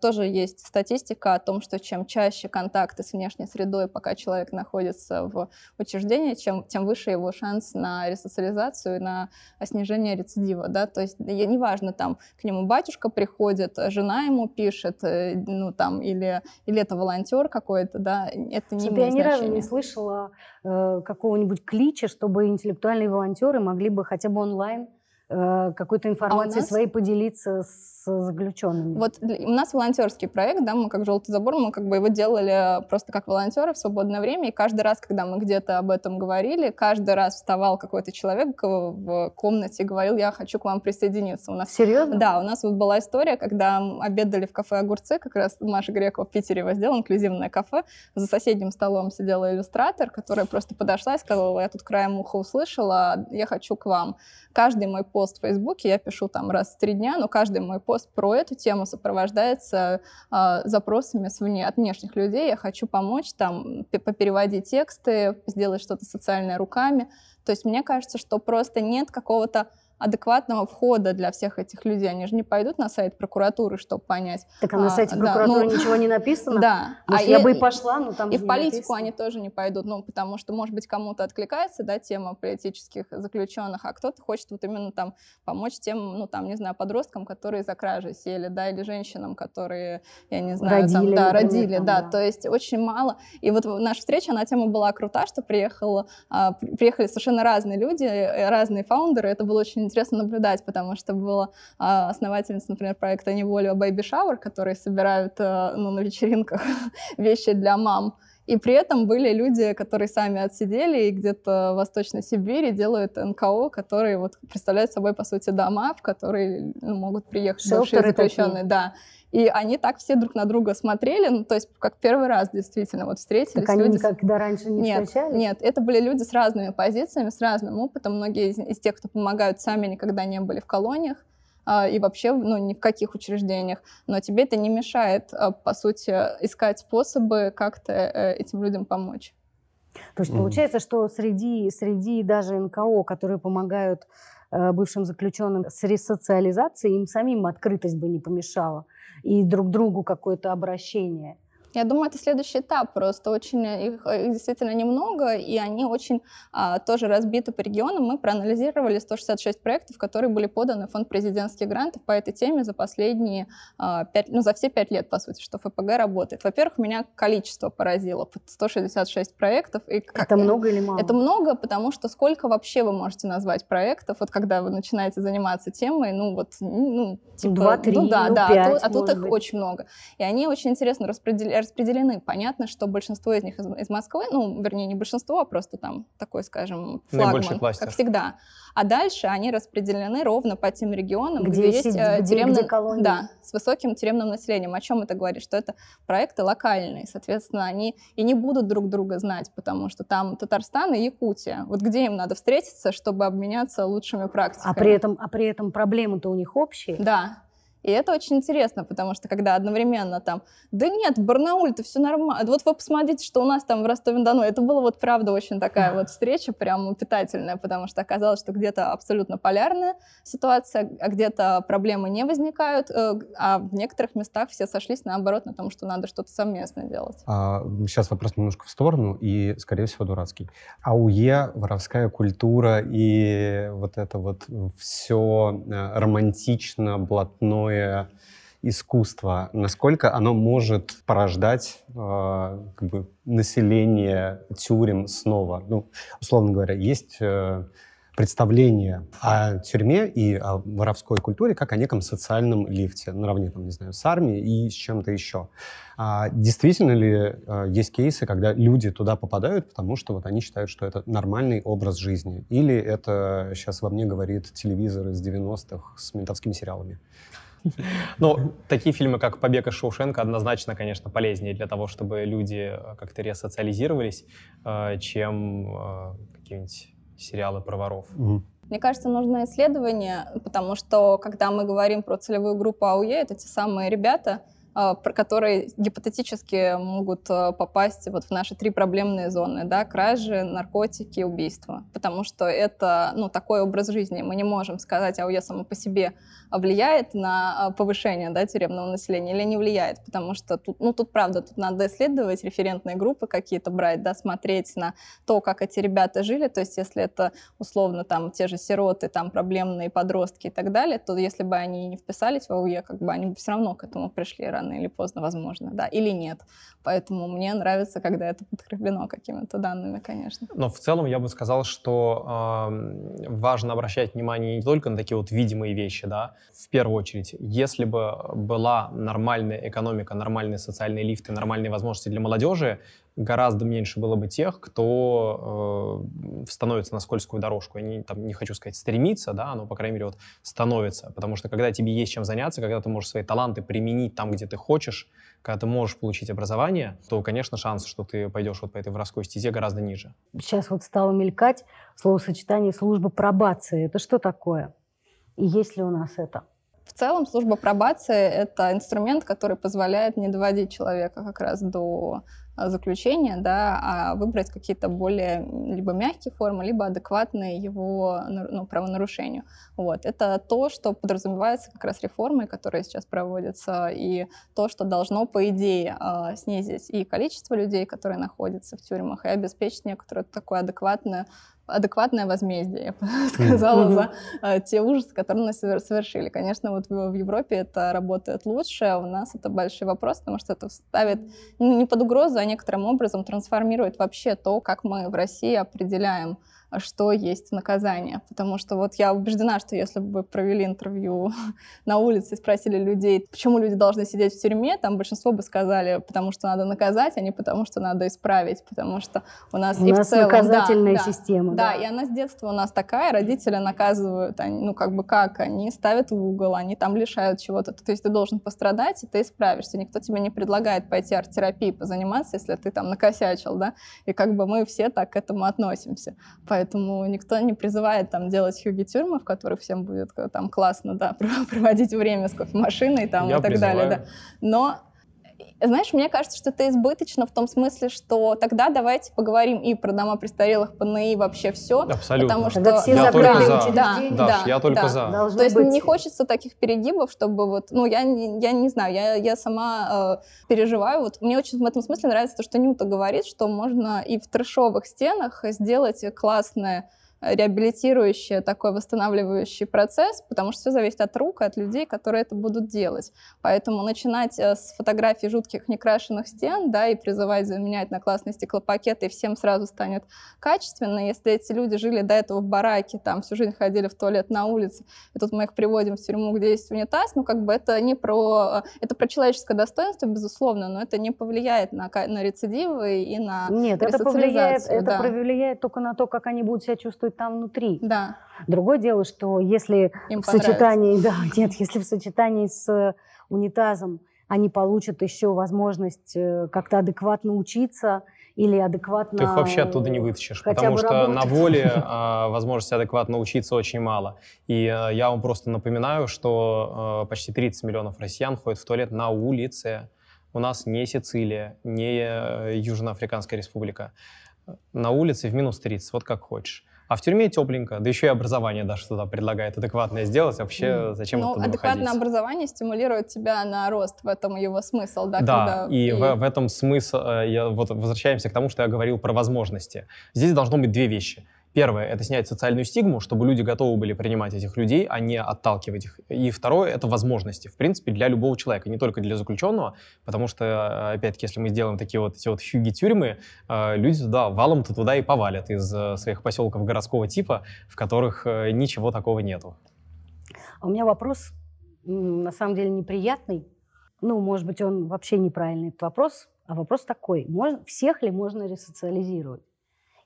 S2: Тоже есть статистика о том, что чем чаще контакты с внешней средой, пока человек находится в учреждении, чем, тем выше его шанс на ресоциализацию, на снижение рецидива, да, то есть неважно, там, к нему батюшка приходит, жена ему пишет, э, ну, там, или, или это волонтер какой-то, да, это не
S3: Чтобы я
S2: имеет
S3: ни разу не слышала э, какого-нибудь клича, чтобы интеллектуальные волонтеры могли бы хотя бы онлайн какой-то информацией
S2: А нас-
S3: своей поделиться с заключенными.
S2: Вот у нас волонтерский проект, да, мы как «Желтый забор», мы как бы его делали просто как волонтеры в свободное время, и каждый раз, когда мы где-то об этом говорили, каждый раз вставал какой-то человек э, в комнате и говорил, я хочу к вам присоединиться. У нас
S3: Серьезно?
S2: Да, у нас вот была история, когда обедали в кафе «Огурцы», как раз Маша Грекова в Питере его сделала, инклюзивное кафе. За соседним столом сидела иллюстратор, которая просто подошла и сказала, я тут краем уха услышала, я хочу к вам. Каждый мой пост в Фейсбуке, я пишу там раз в три дня, но каждый мой пост про эту тему сопровождается а, запросами с от внешних людей. Я хочу помочь там попереводить тексты, сделать что-то социальное руками. То есть мне кажется, что просто нет какого-то адекватного входа для всех этих людей. Они же не пойдут на сайт прокуратуры, чтобы понять.
S3: Так а на
S2: А,
S3: сайте
S2: да,
S3: прокуратуры
S2: ну,
S3: ничего не написано?
S2: Да.
S3: Может,
S2: А
S3: я
S2: и-
S3: бы и пошла, но там
S2: И в политику
S3: написано.
S2: они тоже не пойдут, ну, потому что, может быть, кому-то откликается, да, тема политических заключенных, а кто-то хочет вот именно там помочь тем, ну, там, не знаю, подросткам, которые за кражи сели, да, или женщинам, которые, я не знаю, там,
S3: Родили,
S2: да,
S3: например,
S2: родили,
S3: там,
S2: да,
S3: да.
S2: то есть очень мало. И вот наша встреча, она тема была крута, что приехала, а, при- приехали совершенно разные люди, э, разные фаундеры, это было очень интересно наблюдать, потому что была а, основательница, например, проекта «Неволя Baby Shower», которые собирают э, ну, на вечеринках [LAUGHS] вещи для мам. И при этом были люди, которые сами отсидели и где-то в Восточной Сибири делают НКО, которые вот представляют собой, по сути, дома, в которые ну, могут приехать бывшие
S3: Шелтеры такие.
S2: заключенные. Да. И они так все друг на друга смотрели, ну, то есть как первый раз действительно вот встретились.
S3: Так они
S2: люди
S3: никогда раньше не
S2: нет,
S3: встречались?
S2: нет, это были люди с разными позициями, с разным опытом. Многие из, из тех, кто помогают, сами никогда не были в колониях а, и вообще ну, ни в каких учреждениях. Но тебе это не мешает, а, по сути, искать способы как-то э, этим людям помочь.
S3: То есть
S1: Мгм.
S3: получается, что среди, среди даже НКО, которые помогают э, бывшим заключенным с ресоциализацией, им самим открытость бы не помешала. И друг другу какое-то обращение.
S2: Я думаю, это следующий этап. Просто очень э, их, их действительно немного, и они очень а, тоже разбиты по регионам. Мы проанализировали 166 проектов, которые были поданы в фонд президентских грантов по этой теме за последние а, пять, ну, за все пять лет, по сути, что ФПГ работает. Во-первых, меня количество поразило. под 166 проектов. И как-
S3: Это много или мало?
S2: Это много, потому что сколько вообще вы можете назвать проектов, вот когда вы начинаете заниматься темой, ну вот, ну, типа,
S3: два-три,
S2: ну да,
S3: ну,
S2: да, а
S3: пять,
S2: тут, а тут их
S3: быть.
S2: очень много. И они очень интересно распредел- распределены. Понятно, что большинство из них из, из Москвы, ну, вернее, не большинство, а просто там такой, скажем, флагман, как всегда. А дальше они распределены ровно по тем регионам,
S3: Где
S2: где, есть
S3: сидит-
S2: э, тюремно-
S3: где колонии.
S2: Да, с высоким тюремным населением. О чем это говорит? Что это проекты локальные, соответственно, они и не будут друг друга знать, потому что там Татарстан и Якутия. Вот где им надо встретиться, чтобы обменяться лучшими практиками?
S3: А при этом, а при этом проблемы-то у них общие.
S2: Да. И это очень интересно, потому что когда одновременно там, да нет, в Барнауле-то все нормально. Вот вы посмотрите, что у нас там в Ростове-на-Дону. Это была вот правда очень такая вот [LAUGHS] встреча, прям питательная, потому что оказалось, что где-то абсолютно полярная ситуация, а где-то проблемы не возникают, э, а в некоторых местах все сошлись наоборот на том, что надо что-то совместно делать.
S1: А, сейчас вопрос немножко в сторону и, скорее всего, дурацкий. АУЕ, воровская культура и вот это вот все романтично, блатное искусство, насколько оно может порождать э, как бы население тюрем снова? Ну, условно говоря, есть э, представление о тюрьме и о воровской культуре как о неком социальном лифте, наравне, там, не знаю, с армией и с чем-то еще. А действительно ли э, есть кейсы, когда люди туда попадают, потому что вот они считают, что это нормальный образ жизни? Или это сейчас во мне говорит телевизор из 90-х с ментовскими сериалами? [LAUGHS]
S4: Ну, такие фильмы, как «Побег из Шоушенка», однозначно, конечно, полезнее для того, чтобы люди э, как-то ресоциализировались, э, чем э, какие-нибудь сериалы про воров.
S2: Мне кажется, нужно исследование, потому что когда мы говорим про целевую группу АУЕ, это те самые ребята, которые гипотетически могут а, попасть вот в наши три проблемные зоны, да, кражи, наркотики, убийства. Потому что это, ну, такой образ жизни. Мы не можем сказать, АУЕ само по себе влияет на а, повышение, да, тюремного населения или не влияет, потому что тут, ну, тут правда, тут надо исследовать референтные группы какие-то брать, да, смотреть на то, как эти ребята жили, то есть если это условно там те же сироты, там проблемные подростки и так далее, то если бы они не вписались в АУЕ, как бы они бы все равно к этому пришли рано или поздно, возможно, да, или нет. Поэтому мне нравится, когда это подкреплено какими-то данными, конечно.
S4: Но в целом я бы сказал, что эм, важно обращать внимание не только на такие вот видимые вещи, да, в первую очередь, если бы была нормальная экономика, нормальные социальные лифты, нормальные возможности для молодежи, гораздо меньше было бы тех, кто э, становится на скользкую дорожку. Я не, там, не хочу сказать стремиться, да, но, по крайней мере, вот становится. Потому что когда тебе есть чем заняться, когда ты можешь свои таланты применить там, где ты хочешь, когда ты можешь получить образование, то, конечно, шанс, что ты пойдешь вот по этой воровской стезе, гораздо ниже.
S3: Сейчас вот стало мелькать словосочетание служба пробации. Это что такое? И есть ли у нас это?
S2: В целом служба пробации — это инструмент, который позволяет не доводить человека как раз до а, заключения, да, а выбрать какие-то более либо мягкие формы, либо адекватные его ну, правонарушению. Вот. Это то, что подразумевается как раз реформой, которая сейчас проводится, и то, что должно, по идее, а, снизить и количество людей, которые находятся в тюрьмах, и обеспечить некоторую такую адекватную адекватное возмездие, я бы [LAUGHS] сказала, за э, те ужасы, которые нас совершили. Конечно, вот в, в Европе это работает лучше, а у нас это большой вопрос, потому что это ставит ну, не под угрозу, а некоторым образом трансформирует вообще то, как мы в России определяем что есть наказание. Потому что вот я убеждена, что если бы вы провели интервью [LAUGHS] на улице и спросили людей, почему люди должны сидеть в тюрьме, там большинство бы сказали, потому что надо наказать, а не потому что надо исправить, потому что у нас
S3: у
S2: и
S3: нас
S2: в целом...
S3: наказательная
S2: да,
S3: система.
S2: Да, да, и она с детства у нас такая, родители наказывают, они, ну как бы как, они ставят в угол, они там лишают чего-то. То есть ты должен пострадать, и ты исправишься. Никто тебе не предлагает пойти арт-терапией позаниматься, если ты там накосячил, да, и как бы мы все так к этому относимся. Поэтому поэтому никто не призывает там делать хюги-тюрьмы, в которых всем будет э, там классно, да, [LAUGHS] проводить время с кофемашиной там
S4: Я
S2: и так
S4: призываю.
S2: далее, да. Но знаешь, мне кажется, что это избыточно в том смысле, что тогда давайте поговорим и про дома престарелых, ПНИ, вообще все.
S4: Абсолютно.
S2: Потому что
S3: Тогда все
S4: Я только за.
S3: учреждения.
S2: Да,
S4: Даш,
S2: да,
S4: я только
S2: да.
S4: за.
S3: Должно
S2: То есть
S3: быть.
S2: не хочется таких перегибов, чтобы вот, ну, я, не- я не знаю, я, я сама э, переживаю. Вот мне очень в этом смысле нравится то, что Нюта говорит, что можно и в трешовых стенах сделать классное реабилитирующий, такой восстанавливающий процесс, потому что все зависит от рук от людей, которые это будут делать. Поэтому начинать э, с фотографий жутких некрашенных стен, да, и призывать заменять на классные стеклопакеты, и всем сразу станет качественно. Если эти люди жили до этого в бараке, там всю жизнь ходили в туалет на улице, и тут мы их приводим в тюрьму, где есть унитаз, ну, как бы это не про... э, Это про человеческое достоинство, безусловно, но это не повлияет на, на рецидивы и на
S3: Нет, это повлияет,
S2: ресоциализацию,
S3: это
S2: да.
S3: повлияет только на то, как они будут себя чувствовать там внутри.
S2: Да,
S3: Другое дело, что если
S2: им
S3: в сочетании, да, [LAUGHS] нет, если в сочетании с э, унитазом они получат еще возможность э, как-то адекватно учиться или адекватно...
S4: Ты их вообще оттуда не вытащишь, потому что
S3: работать.
S4: на воле [LAUGHS] а, возможности адекватно учиться очень мало. И а, я вам просто напоминаю, что а, почти 30 миллионов россиян ходят в туалет на улице. У нас не Сицилия, не э, Южноафриканская республика. На улице в минус 30, вот как хочешь. А в тюрьме тепленько, да еще и образование даже туда предлагает адекватное сделать. Вообще, зачем
S2: ну,
S4: оттуда
S2: адекватное
S4: выходить?
S2: образование стимулирует тебя на рост, в этом его смысл, да?
S4: Да,
S2: когда-
S4: и, В, в этом смысл, э, я, вот возвращаемся к тому, что я говорил про возможности. Здесь должно быть две вещи. Первое — это снять социальную стигму, чтобы люди готовы были принимать этих людей, а не отталкивать их. И второе — это возможности, в принципе, для любого человека, не только для заключенного, потому что, опять-таки, если мы сделаем такие вот эти вот хюги-тюрьмы, э, люди туда валом-то туда и повалят из э, своих поселков городского типа, в которых э, ничего такого нету.
S3: А у меня вопрос, на самом деле, неприятный. Ну, может быть, он вообще неправильный, этот вопрос. А вопрос такой. Можно, всех ли можно ресоциализировать?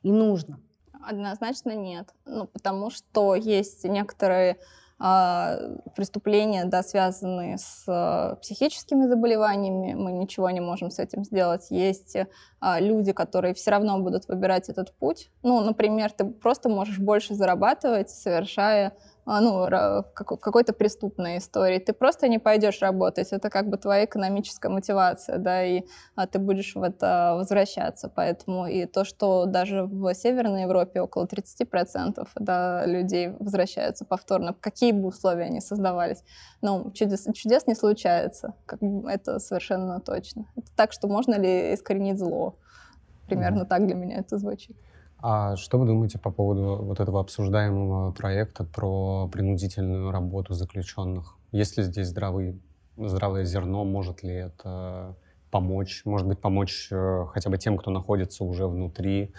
S3: И нужно?
S2: Однозначно нет. Ну, потому что есть некоторые а, преступления, да, связанные с а, психическими заболеваниями, мы ничего не можем с этим сделать. Есть а, люди, которые все равно будут выбирать этот путь. Ну, например, ты просто можешь больше зарабатывать, совершая ну, ра- како- какой-то преступной истории. Ты просто не пойдешь работать. Это как бы твоя экономическая мотивация, да, и а, ты будешь в это возвращаться. Поэтому и то, что даже в Северной Европе около 30% да, людей возвращаются повторно, какие бы условия ни создавались, ну, чудес, чудес не случается. Как бы это совершенно точно. Это так, что можно ли искоренить зло? Примерно так для меня это звучит.
S1: А что вы думаете по поводу вот этого обсуждаемого проекта про принудительную работу заключенных? Есть ли здесь здравый, здравое зерно? Может ли это помочь? Может быть, помочь э, хотя бы тем, кто находится уже внутри,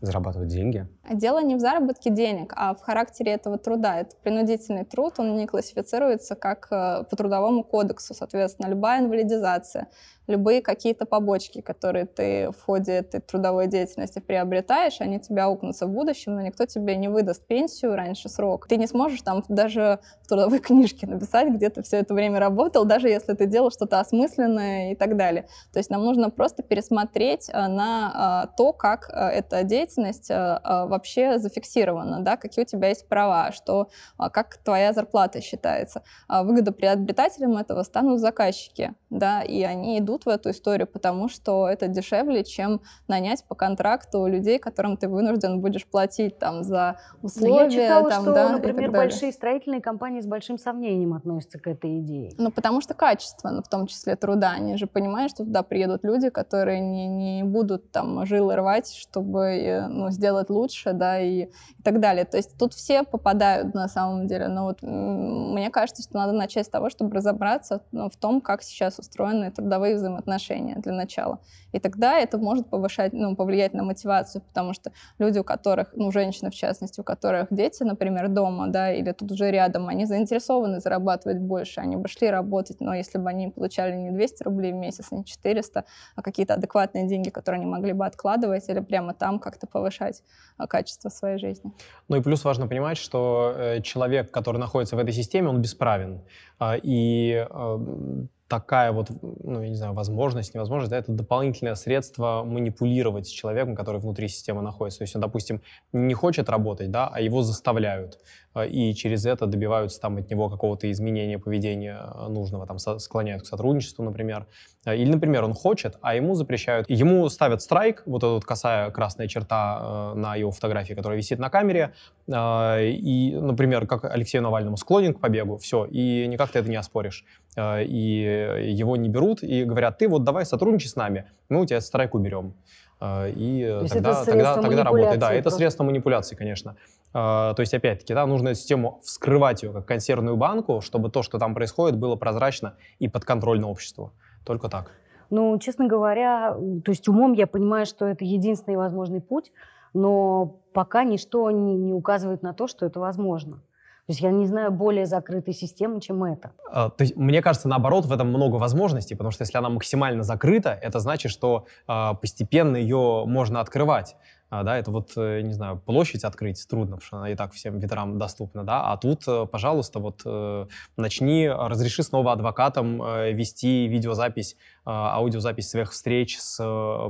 S1: зарабатывать деньги?
S2: Дело не в заработке денег, а в характере этого труда. Это принудительный труд, он не классифицируется как э, по трудовому кодексу. Соответственно, любая инвалидизация, любые какие-то побочки, которые ты в ходе этой трудовой деятельности приобретаешь, они тебя аукнутся в будущем, но никто тебе не выдаст пенсию раньше срока. Ты не сможешь там даже в трудовой книжке написать, где ты все это время работал, даже если ты делал что-то осмысленное и так далее. То есть нам нужно просто пересмотреть э, на э, то, как э, эта деятельность вообще зафиксирована, да, какие у тебя есть права, что, как твоя зарплата считается. Выгодоприобретателем этого станут заказчики, да, и они идут в эту историю, потому что это дешевле, чем нанять по контракту людей, которым ты вынужден будешь платить там за условия.
S3: Но я читала,
S2: там,
S3: что,
S2: да,
S3: например, большие строительные компании с большим сомнением относятся к этой идее.
S2: Ну, потому что качество, ну, в том числе труда. Они же понимают, что туда приедут люди, которые не, не будут там жилы рвать, чтобы э, ну, сделать лучше, да, и, и так далее. То есть тут все попадают на самом деле. Но вот мне кажется, что надо начать с того, чтобы разобраться ну, в том, как сейчас устроены трудовые взаимоотношения для начала. И тогда это может повышать, ну, повлиять на мотивацию, потому что люди, у которых, ну, женщины в частности, у которых дети, например, дома, да, или тут уже рядом, они заинтересованы зарабатывать больше, они бы шли работать, но если бы они получали не 200 рублей в месяц, не 400, а какие-то адекватные деньги, которые они могли бы откладывать или прямо там как-то повышать а, качество своей жизни.
S4: Ну и плюс важно понимать, что э, человек, который находится в этой системе, он бесправен. А, и э, такая вот, ну, я не знаю, возможность, невозможность, да, это дополнительное средство манипулировать человеком, который внутри системы находится. То есть он, допустим, не хочет работать, да, а его заставляют. А, и через это добиваются там от него какого-то изменения поведения а, нужного, там склоняют к сотрудничеству, например. А, или, например, он хочет, а ему запрещают. Ему ставят страйк, вот эта вот косая красная черта на его фотографии, которая висит на камере, и, например, как Алексею Навальному склонен к побегу, все, и никак ты это не оспоришь. И его не берут, и говорят, ты вот давай сотрудничай с нами, мы у тебя страйк уберем. И то тогда, тогда, тогда работает. Да, это средство манипуляции, конечно. А, то есть, опять-таки, да, нужно эту систему вскрывать ее как консервную банку, чтобы то, что там происходит, было прозрачно и подконтрольно обществу. Только так.
S3: Ну, честно говоря, то есть умом я понимаю, что это единственный возможный путь, но пока ничто не, не указывает на то, что это возможно. То есть я не знаю более закрытой системы, чем это.
S4: А, то есть, мне кажется, наоборот, в этом много возможностей, потому что если она максимально закрыта, это значит, что а, постепенно ее можно открывать. А, да, это вот, э, не знаю, площадь открыть трудно, потому что она и так всем ветрам доступна, да, а тут, э, пожалуйста, вот э, начни, разреши снова адвокатам вести видеозапись, аудиозапись своих встреч с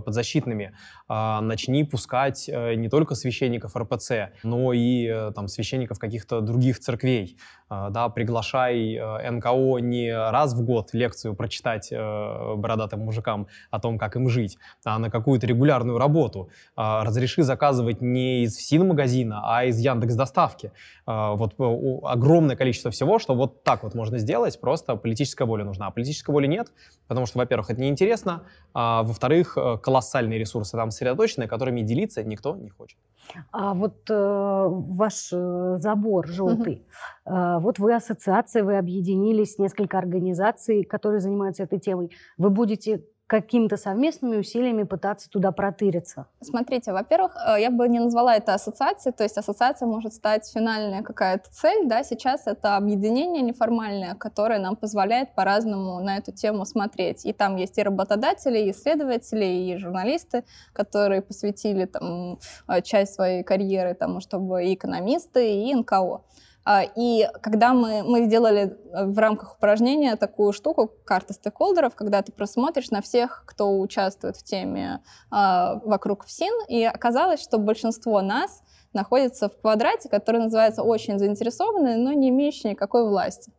S4: подзащитными, а, начни пускать не только священников РПЦ, но и там священников каких-то других церквей, а, да, приглашай НКО не раз в год лекцию прочитать бородатым мужикам о том, как им жить, а на какую-то регулярную работу, разреши реши заказывать не из ФСИН-магазина, а из Яндекс Доставки. А, вот э, огромное количество всего, что вот так вот можно сделать, просто политическая воля нужна. А политической воли нет, потому что, во-первых, это неинтересно, а во-вторых, э, колоссальные ресурсы там сосредоточены, которыми делиться никто не хочет.
S3: А вот э, ваш э, забор желтый, угу. э, вот вы ассоциация, вы объединились, несколько организаций, которые занимаются этой темой. Вы будете какими-то совместными усилиями пытаться туда протыриться?
S2: Смотрите, во-первых, э, я бы не назвала это ассоциацией, то есть ассоциация может стать финальная какая-то цель, да, сейчас это объединение неформальное, которое нам позволяет по-разному на эту тему смотреть. И там есть и работодатели, и исследователи, и журналисты, которые посвятили там э, часть своей карьеры тому, чтобы и экономисты, и НКО. А, и когда мы, мы сделали э, в рамках упражнения такую штуку, карта стейкхолдеров, когда ты просмотришь на всех, кто участвует в теме а, вокруг ФСИН, и оказалось, что большинство нас находится в квадрате, который называется «очень заинтересованные, но не имеющие никакой власти».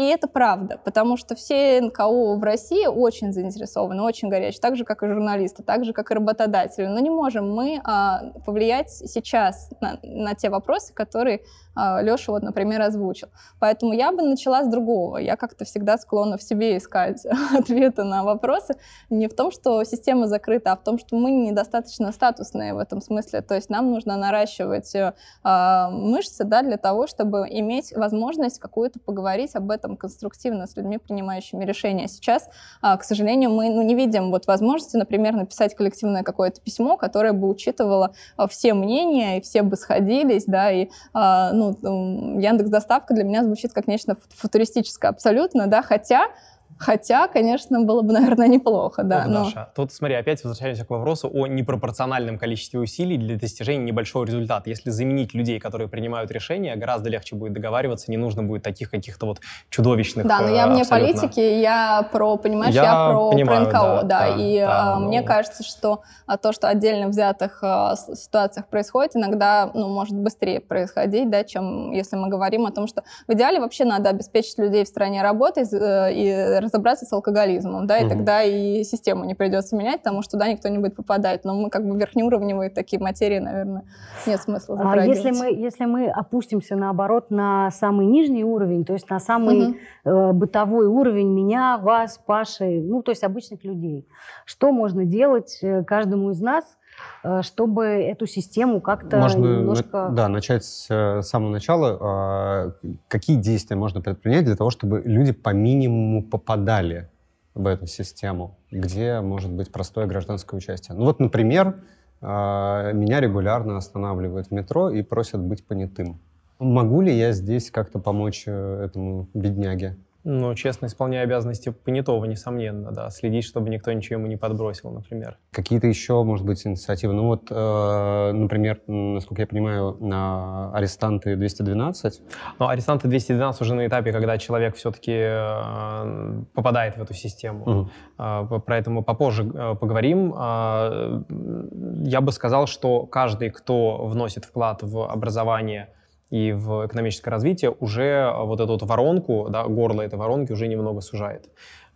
S2: И это правда, потому что все НКО в России очень заинтересованы, очень горячие, так же, как и журналисты, так же, как и работодатели. Но не можем мы а, повлиять сейчас на, на те вопросы, которые а, Леша, вот, например, озвучил. Поэтому я бы начала с другого. Я как-то всегда склонна в себе искать [LAUGHS] ответы на вопросы. Не в том, что система закрыта, а в том, что мы недостаточно статусные в этом смысле. То есть нам нужно наращивать э, мышцы да, для того, чтобы иметь возможность какую-то поговорить об этом конструктивно с людьми, принимающими решения. Сейчас, э, к сожалению, мы ну, не видим вот возможности, например, написать коллективное какое-то письмо, которое бы учитывало э, все мнения, и все бы сходились, да, и э, ну, Яндекс Доставка для меня звучит как нечто футуристическое абсолютно, да, хотя Хотя, конечно, было бы, [LAUGHS] наверное, неплохо, да.
S4: Ох,
S2: но...
S4: Даша, тут смотри, опять возвращаемся к вопросу о непропорциональном количестве усилий для достижения небольшого результата. Если заменить людей, которые принимают решения, гораздо легче будет договариваться, не нужно будет таких каких-то вот чудовищных
S2: Да, но я вне
S4: абсолютно.
S2: политики, я про, понимаешь, я,
S4: Я
S2: про,
S4: понимаю,
S2: про НКО,
S4: да,
S2: да,
S4: да,
S2: и
S4: да,
S2: а,
S4: ну.
S2: мне кажется, что а, то, что отдельно взятых с- ситуациях происходит, иногда, ну, может быстрее происходить, да, чем если мы говорим о том, что в идеале вообще надо обеспечить людей в стране работой э, и разобраться с алкоголизмом, да, и
S1: Мгм.
S2: тогда и систему не придется менять, потому что туда никто не будет попадать. Но мы как бы верхнеуровневые такие материи, наверное, нет смысла
S3: А если мы, если мы опустимся, наоборот, на самый нижний уровень, то есть на самый э, бытовой уровень меня, вас, Паши, ну, то есть обычных людей, что можно делать э, каждому из нас, чтобы эту систему как-то
S1: Можно
S3: немножко...
S1: на- да, начать с э, самого начала. А, Какие действия можно предпринять для того, чтобы люди по минимуму попадали в эту систему, где может быть простое гражданское участие? Ну вот, например, а, меня регулярно останавливают в метро и просят быть понятым. Могу ли я здесь как-то помочь э, этому бедняге?
S4: Ну, честно, исполняя обязанности понятого, несомненно, да. Следить, чтобы никто ничего ему не подбросил, например.
S1: Какие-то еще, может быть, инициативы? Ну вот, э, например, насколько я понимаю, на арестанты 212
S4: Но арестанты 212 уже на этапе, когда человек все-таки попадает в эту систему. А, по- Про это мы попозже э, поговорим. М, Я бы сказал, что каждый, кто вносит вклад в образование и в экономическое развитие, уже вот эту вот воронку, да, горло этой воронки уже немного сужает.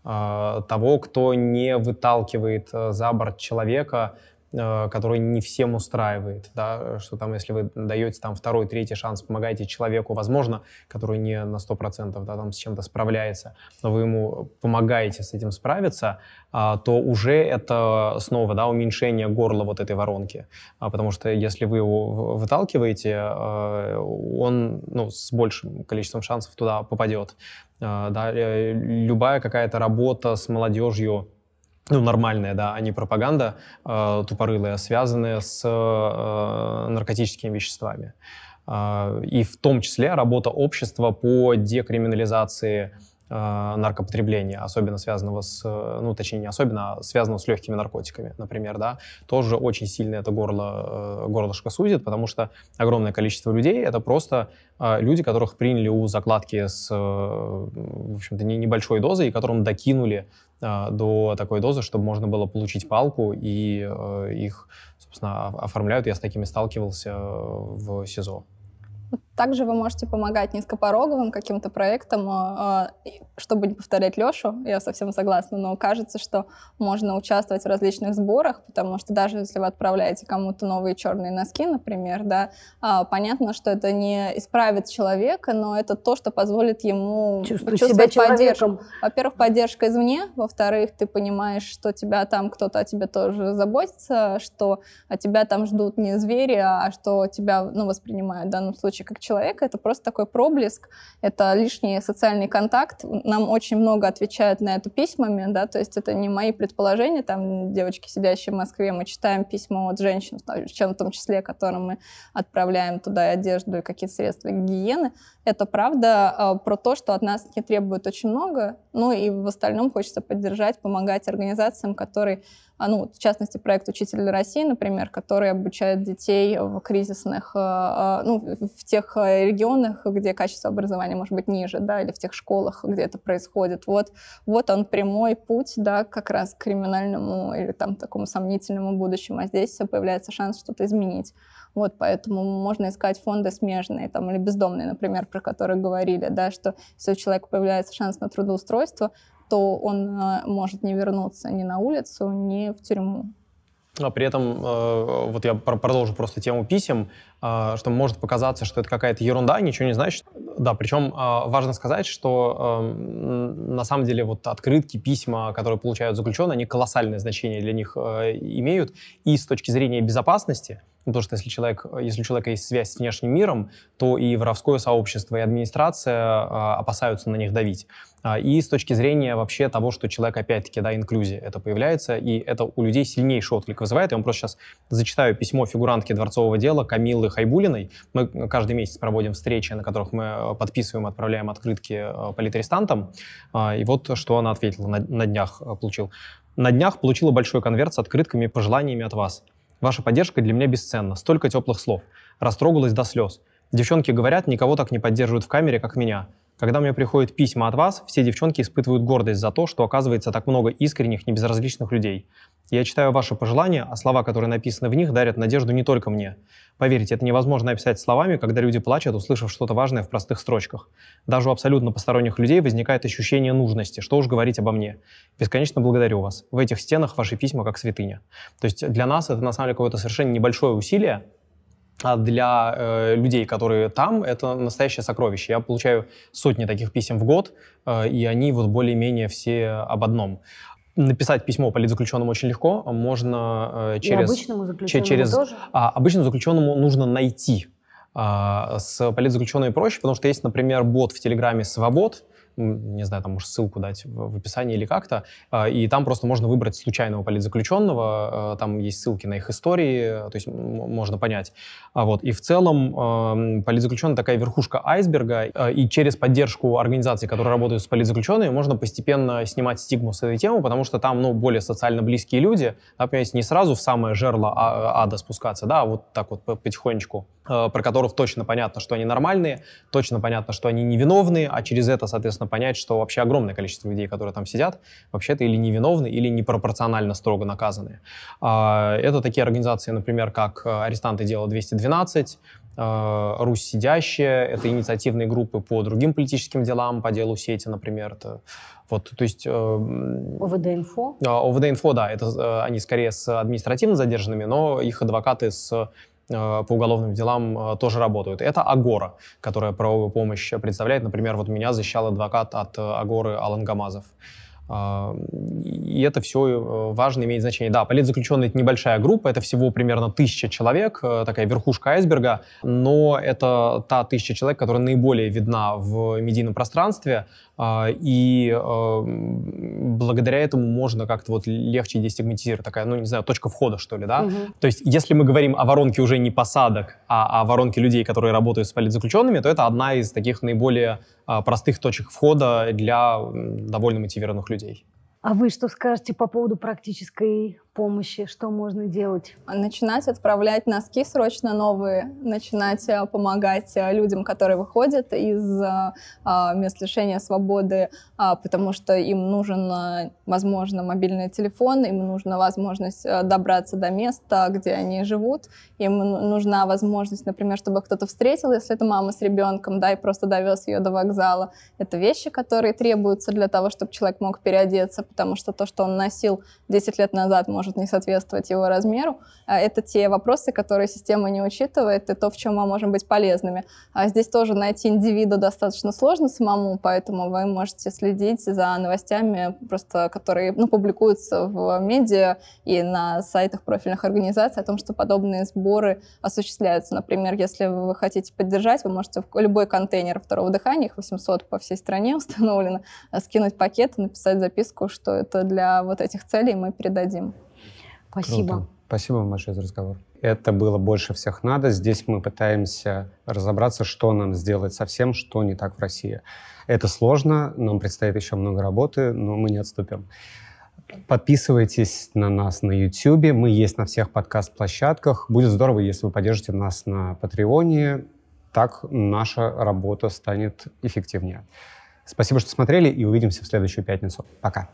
S4: А, Того, кто не выталкивает э, за борт человека, который не всем устраивает, да, что там, если вы даете там второй, третий шанс, помогаете человеку, возможно, который не на 100% да, там с чем-то справляется, но вы ему помогаете с этим справиться, а, то уже это снова да, уменьшение горла вот этой воронки. А, Потому что если вы его выталкиваете, э, он ну, с большим количеством шансов туда попадет. А, Да, э, любая какая-то работа с молодежью, ну, нормальная, да, а не пропаганда э, тупорылая, связанная с э, наркотическими веществами. А, и в том числе работа общества по декриминализации э, наркопотребления, особенно связанного с, э, ну, точнее, не особенно, а связанного с легкими наркотиками, например, да, тоже очень сильно это горло, э, горлышко сузит, потому что огромное количество людей — это просто э, люди, которых приняли у закладки с, э, в общем-то, не- небольшой дозой, и которым докинули э, до такой дозы, чтобы можно было получить палку, и э, их, собственно, оформляют. Я с такими сталкивался э, в СИЗО.
S2: Также вы можете помогать низкопороговым каким-то проектам, э, э, чтобы не повторять Лешу, я совсем согласна, но кажется, что можно участвовать в различных сборах, потому что даже если вы отправляете кому-то новые черные носки, например, да, а, понятно, что это не исправит человека, но это то, что позволит ему
S3: Чувствовать себя
S2: почувствовать поддержку.
S3: человеком.
S2: Во-первых, поддержка извне, во-вторых, ты понимаешь, что тебя там кто-то о тебе тоже заботится, что тебя там ждут не звери, а что тебя ну, воспринимают в данном случае как человека. Это просто такой проблеск, это лишний социальный контакт. Нам очень много отвечают на это письмами, да, то есть это не мои предположения, там девочки, сидящие в Москве, мы читаем письма от женщин, в том числе, которым мы отправляем туда и одежду, и какие-то средства гигиены. Это правда э, про то, что от нас не требует очень много, ну и в остальном хочется поддержать, помогать организациям, которые, а, ну, в частности, проект «Учитель России», например, который обучает детей в кризисных, э, ну, в тех регионах, где качество образования может быть ниже, да, или в тех школах, где это происходит. Вот, вот он прямой путь, да, как раз к криминальному или там такому сомнительному будущему, а здесь появляется шанс что-то изменить. Вот, поэтому можно искать фонды смежные, там, или бездомные, например, про которые говорили, да, что если у человека появляется шанс на трудоустройство, то он э, может не вернуться ни на улицу, ни в тюрьму.
S4: А при этом, э, вот я пр- продолжу просто тему писем, что может показаться, что это какая-то ерунда, ничего не значит. Да, причем э, важно сказать, что э, м, на самом деле вот открытки, письма, которые получают заключенные, они колоссальное значение для них э, имеют и с точки зрения безопасности, потому что если, человек, если у человека есть связь с внешним миром, то и воровское сообщество, и администрация а, опасаются на них давить. А, и с точки зрения вообще того, что человек, опять-таки, да, инклюзия, это появляется, и это у людей сильнейший отклик вызывает. Я вам просто сейчас зачитаю письмо фигурантки дворцового дела Камилы Хайбулиной. Мы каждый месяц проводим встречи, на которых мы э, подписываем, отправляем открытки э, политарестантам. А, и вот что она ответила на, на днях э, получил. На днях получила большой конверт с открытками и пожеланиями от вас. Ваша поддержка для меня бесценна. Столько теплых слов. Растрогалась до слез. Девчонки говорят, никого так не поддерживают в камере, как меня. Когда мне приходят письма от вас, все девчонки испытывают гордость за то, что оказывается так много искренних, небезразличных людей. Я читаю ваши пожелания, а слова, которые написаны в них, дарят надежду не только мне. Поверьте, это невозможно описать словами, когда люди плачут, услышав что-то важное в простых строчках. Даже у абсолютно посторонних людей возникает ощущение нужности, что уж говорить обо мне. Бесконечно благодарю вас. В этих стенах ваши письма как святыня. То есть для нас это на самом деле какое-то совершенно небольшое усилие, а для э, людей, которые там, это настоящее сокровище. Я получаю сотни таких писем в год, э, и они вот более-менее все об одном. Написать письмо политзаключенному очень легко. Можно э, через...
S3: И обычному заключенному
S4: через,
S3: тоже?
S4: А, обычному заключенному нужно найти. А, с политзаключенными проще, потому что есть, например, бот в Телеграме «Свобод», не знаю, там, может, ссылку дать в, в описании или как-то, а, и там просто можно выбрать случайного политзаключенного, а, там есть ссылки на их истории, то есть можно понять. А вот, и в целом политзаключенный такая верхушка айсберга, и через поддержку организаций, которые работают с политзаключенными, можно постепенно снимать стигму с этой темы, потому что там, ну, более социально близкие люди, понимаете, не сразу в самое жерло ада спускаться, да, а вот так вот потихонечку, про которых точно понятно, что они нормальные, точно понятно, что они невиновные, а через это, соответственно, понять, что вообще огромное количество людей, которые там сидят, вообще-то или невиновны, или непропорционально строго наказаны. А, это такие организации, например, как э, «Арестанты дела 212», э, «Русь сидящая», это инициативные группы по другим политическим делам, по делу сети, например. Это, вот, то есть...
S3: Э, ОВД-инфо?
S4: ОВД-инфо, да, это они скорее с административно задержанными, но их адвокаты с Э, по уголовным делам э, тоже работают. Это Агора, которая правовую помощь представляет. Например, вот меня защищал адвокат от э, Агоры Алан Гамазов. И это все важно, имеет значение. Да, политзаключенные — это небольшая группа, это всего примерно тысяча человек, такая верхушка айсберга, но это та тысяча человек, которая наиболее видна в медийном пространстве, и а, благодаря этому можно как-то вот легче дестигматизировать, такая, ну, не знаю, точка входа, что ли, да? Угу. То есть, если мы говорим о воронке уже не посадок, а о воронке людей, которые работают с политзаключенными, то это одна из таких наиболее а, простых точек входа для довольно мотивированных людей.
S3: А вы что скажете по поводу практической помощи? Что можно делать?
S2: Начинать отправлять носки срочно новые, начинать э, помогать э, людям, которые выходят из э, мест лишения свободы, потому что им нужен, возможно, мобильный телефон, им нужна возможность добраться до места, где они живут, им нужна возможность, например, чтобы кто-то встретил, если это мама с ребенком, да, и просто довез ее до вокзала. Это вещи, которые требуются для того, чтобы человек мог переодеться, потому что то, что он носил 10 лет назад, может не соответствовать его размеру. А это те вопросы, которые система не учитывает, и то, в чем мы можем быть полезными. А здесь тоже найти индивида достаточно сложно самому, поэтому вы можете следить за новостями, просто которые ну, публикуются в медиа и на сайтах профильных организаций о том, что подобные сборы осуществляются. Например, если вы хотите поддержать, вы можете в любой контейнер второго дыхания, их 800 по всей стране [LAUGHS] установлено, скинуть пакет и написать записку, что это для вот этих целей мы передадим.
S3: Спасибо.
S1: Круто. Спасибо вам большое за разговор. Это было больше всех надо. Здесь мы пытаемся разобраться, что нам сделать со всем, что не так в России. Это сложно, нам предстоит еще много работы, но мы не отступим. Подписывайтесь на нас на YouTube, мы есть на всех подкаст-площадках. Будет здорово, если вы поддержите нас на Патреоне. Так наша работа станет эффективнее. Спасибо, что смотрели, и увидимся в следующую пятницу. Пока.